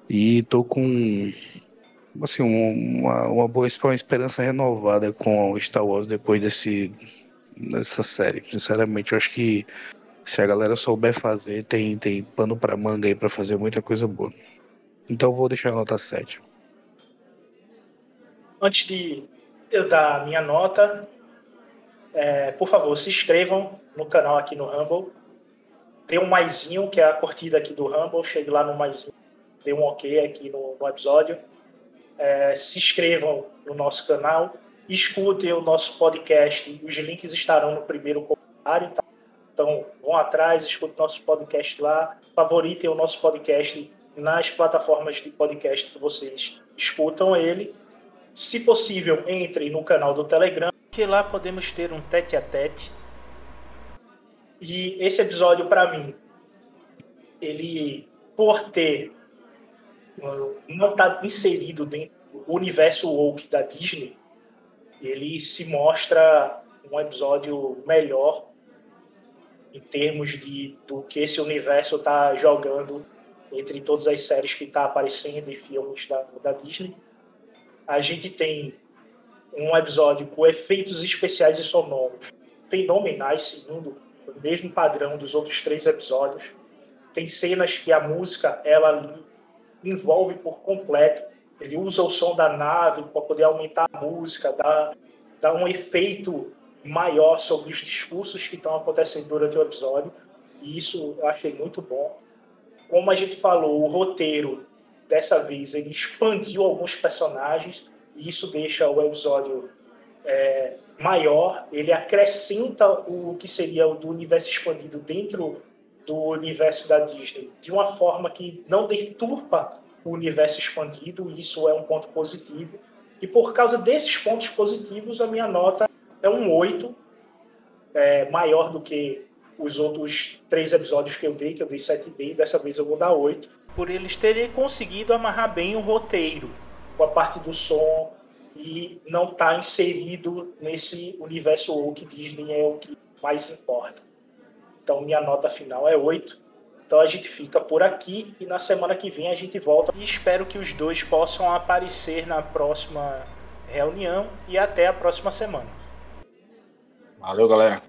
E tô com assim, uma, uma boa uma esperança renovada com Star Wars depois desse nessa série. Sinceramente, eu acho que se a galera souber fazer, tem, tem pano para manga aí para fazer muita coisa boa. Então vou deixar a nota 7. Antes de eu dar a minha nota, é, por favor, se inscrevam no canal aqui no Rumble. Dê um maisinho, que é a curtida aqui do Rumble. Chegue lá no maisinho, dê um ok aqui no, no episódio. É, se inscrevam no nosso canal escutem o nosso podcast, os links estarão no primeiro comentário, tá? Então, vão atrás, escutem nosso podcast lá, favoritem o nosso podcast nas plataformas de podcast que vocês escutam ele. Se possível, entrem no canal do Telegram, que lá podemos ter um tete a tete. E esse episódio, para mim, ele, por ter não estar tá inserido dentro do universo woke da Disney, ele se mostra um episódio melhor em termos de do que esse universo está jogando entre todas as séries que está aparecendo e filmes da, da Disney. A gente tem um episódio com efeitos especiais e sonoros fenomenais, segundo o mesmo padrão dos outros três episódios. Tem cenas que a música ela envolve por completo. Ele usa o som da nave para poder aumentar a música, dar, dar um efeito maior sobre os discursos que estão acontecendo durante o episódio. E isso eu achei muito bom. Como a gente falou, o roteiro dessa vez ele expandiu alguns personagens e isso deixa o episódio é, maior, ele acrescenta o que seria o do universo expandido dentro do universo da Disney de uma forma que não deturpa o universo expandido, e isso é um ponto positivo. E por causa desses pontos positivos, a minha nota é um 8, é, maior do que os outros três episódios que eu dei, que eu dei 7,5, dessa vez eu vou dar 8. Por eles terem conseguido amarrar bem o roteiro, com a parte do som, e não está inserido nesse universo woke Disney é o que mais importa. Então minha nota final é 8. Então a gente fica por aqui e na semana que vem a gente volta. E espero que os dois possam aparecer na próxima reunião e até a próxima semana. Valeu, galera.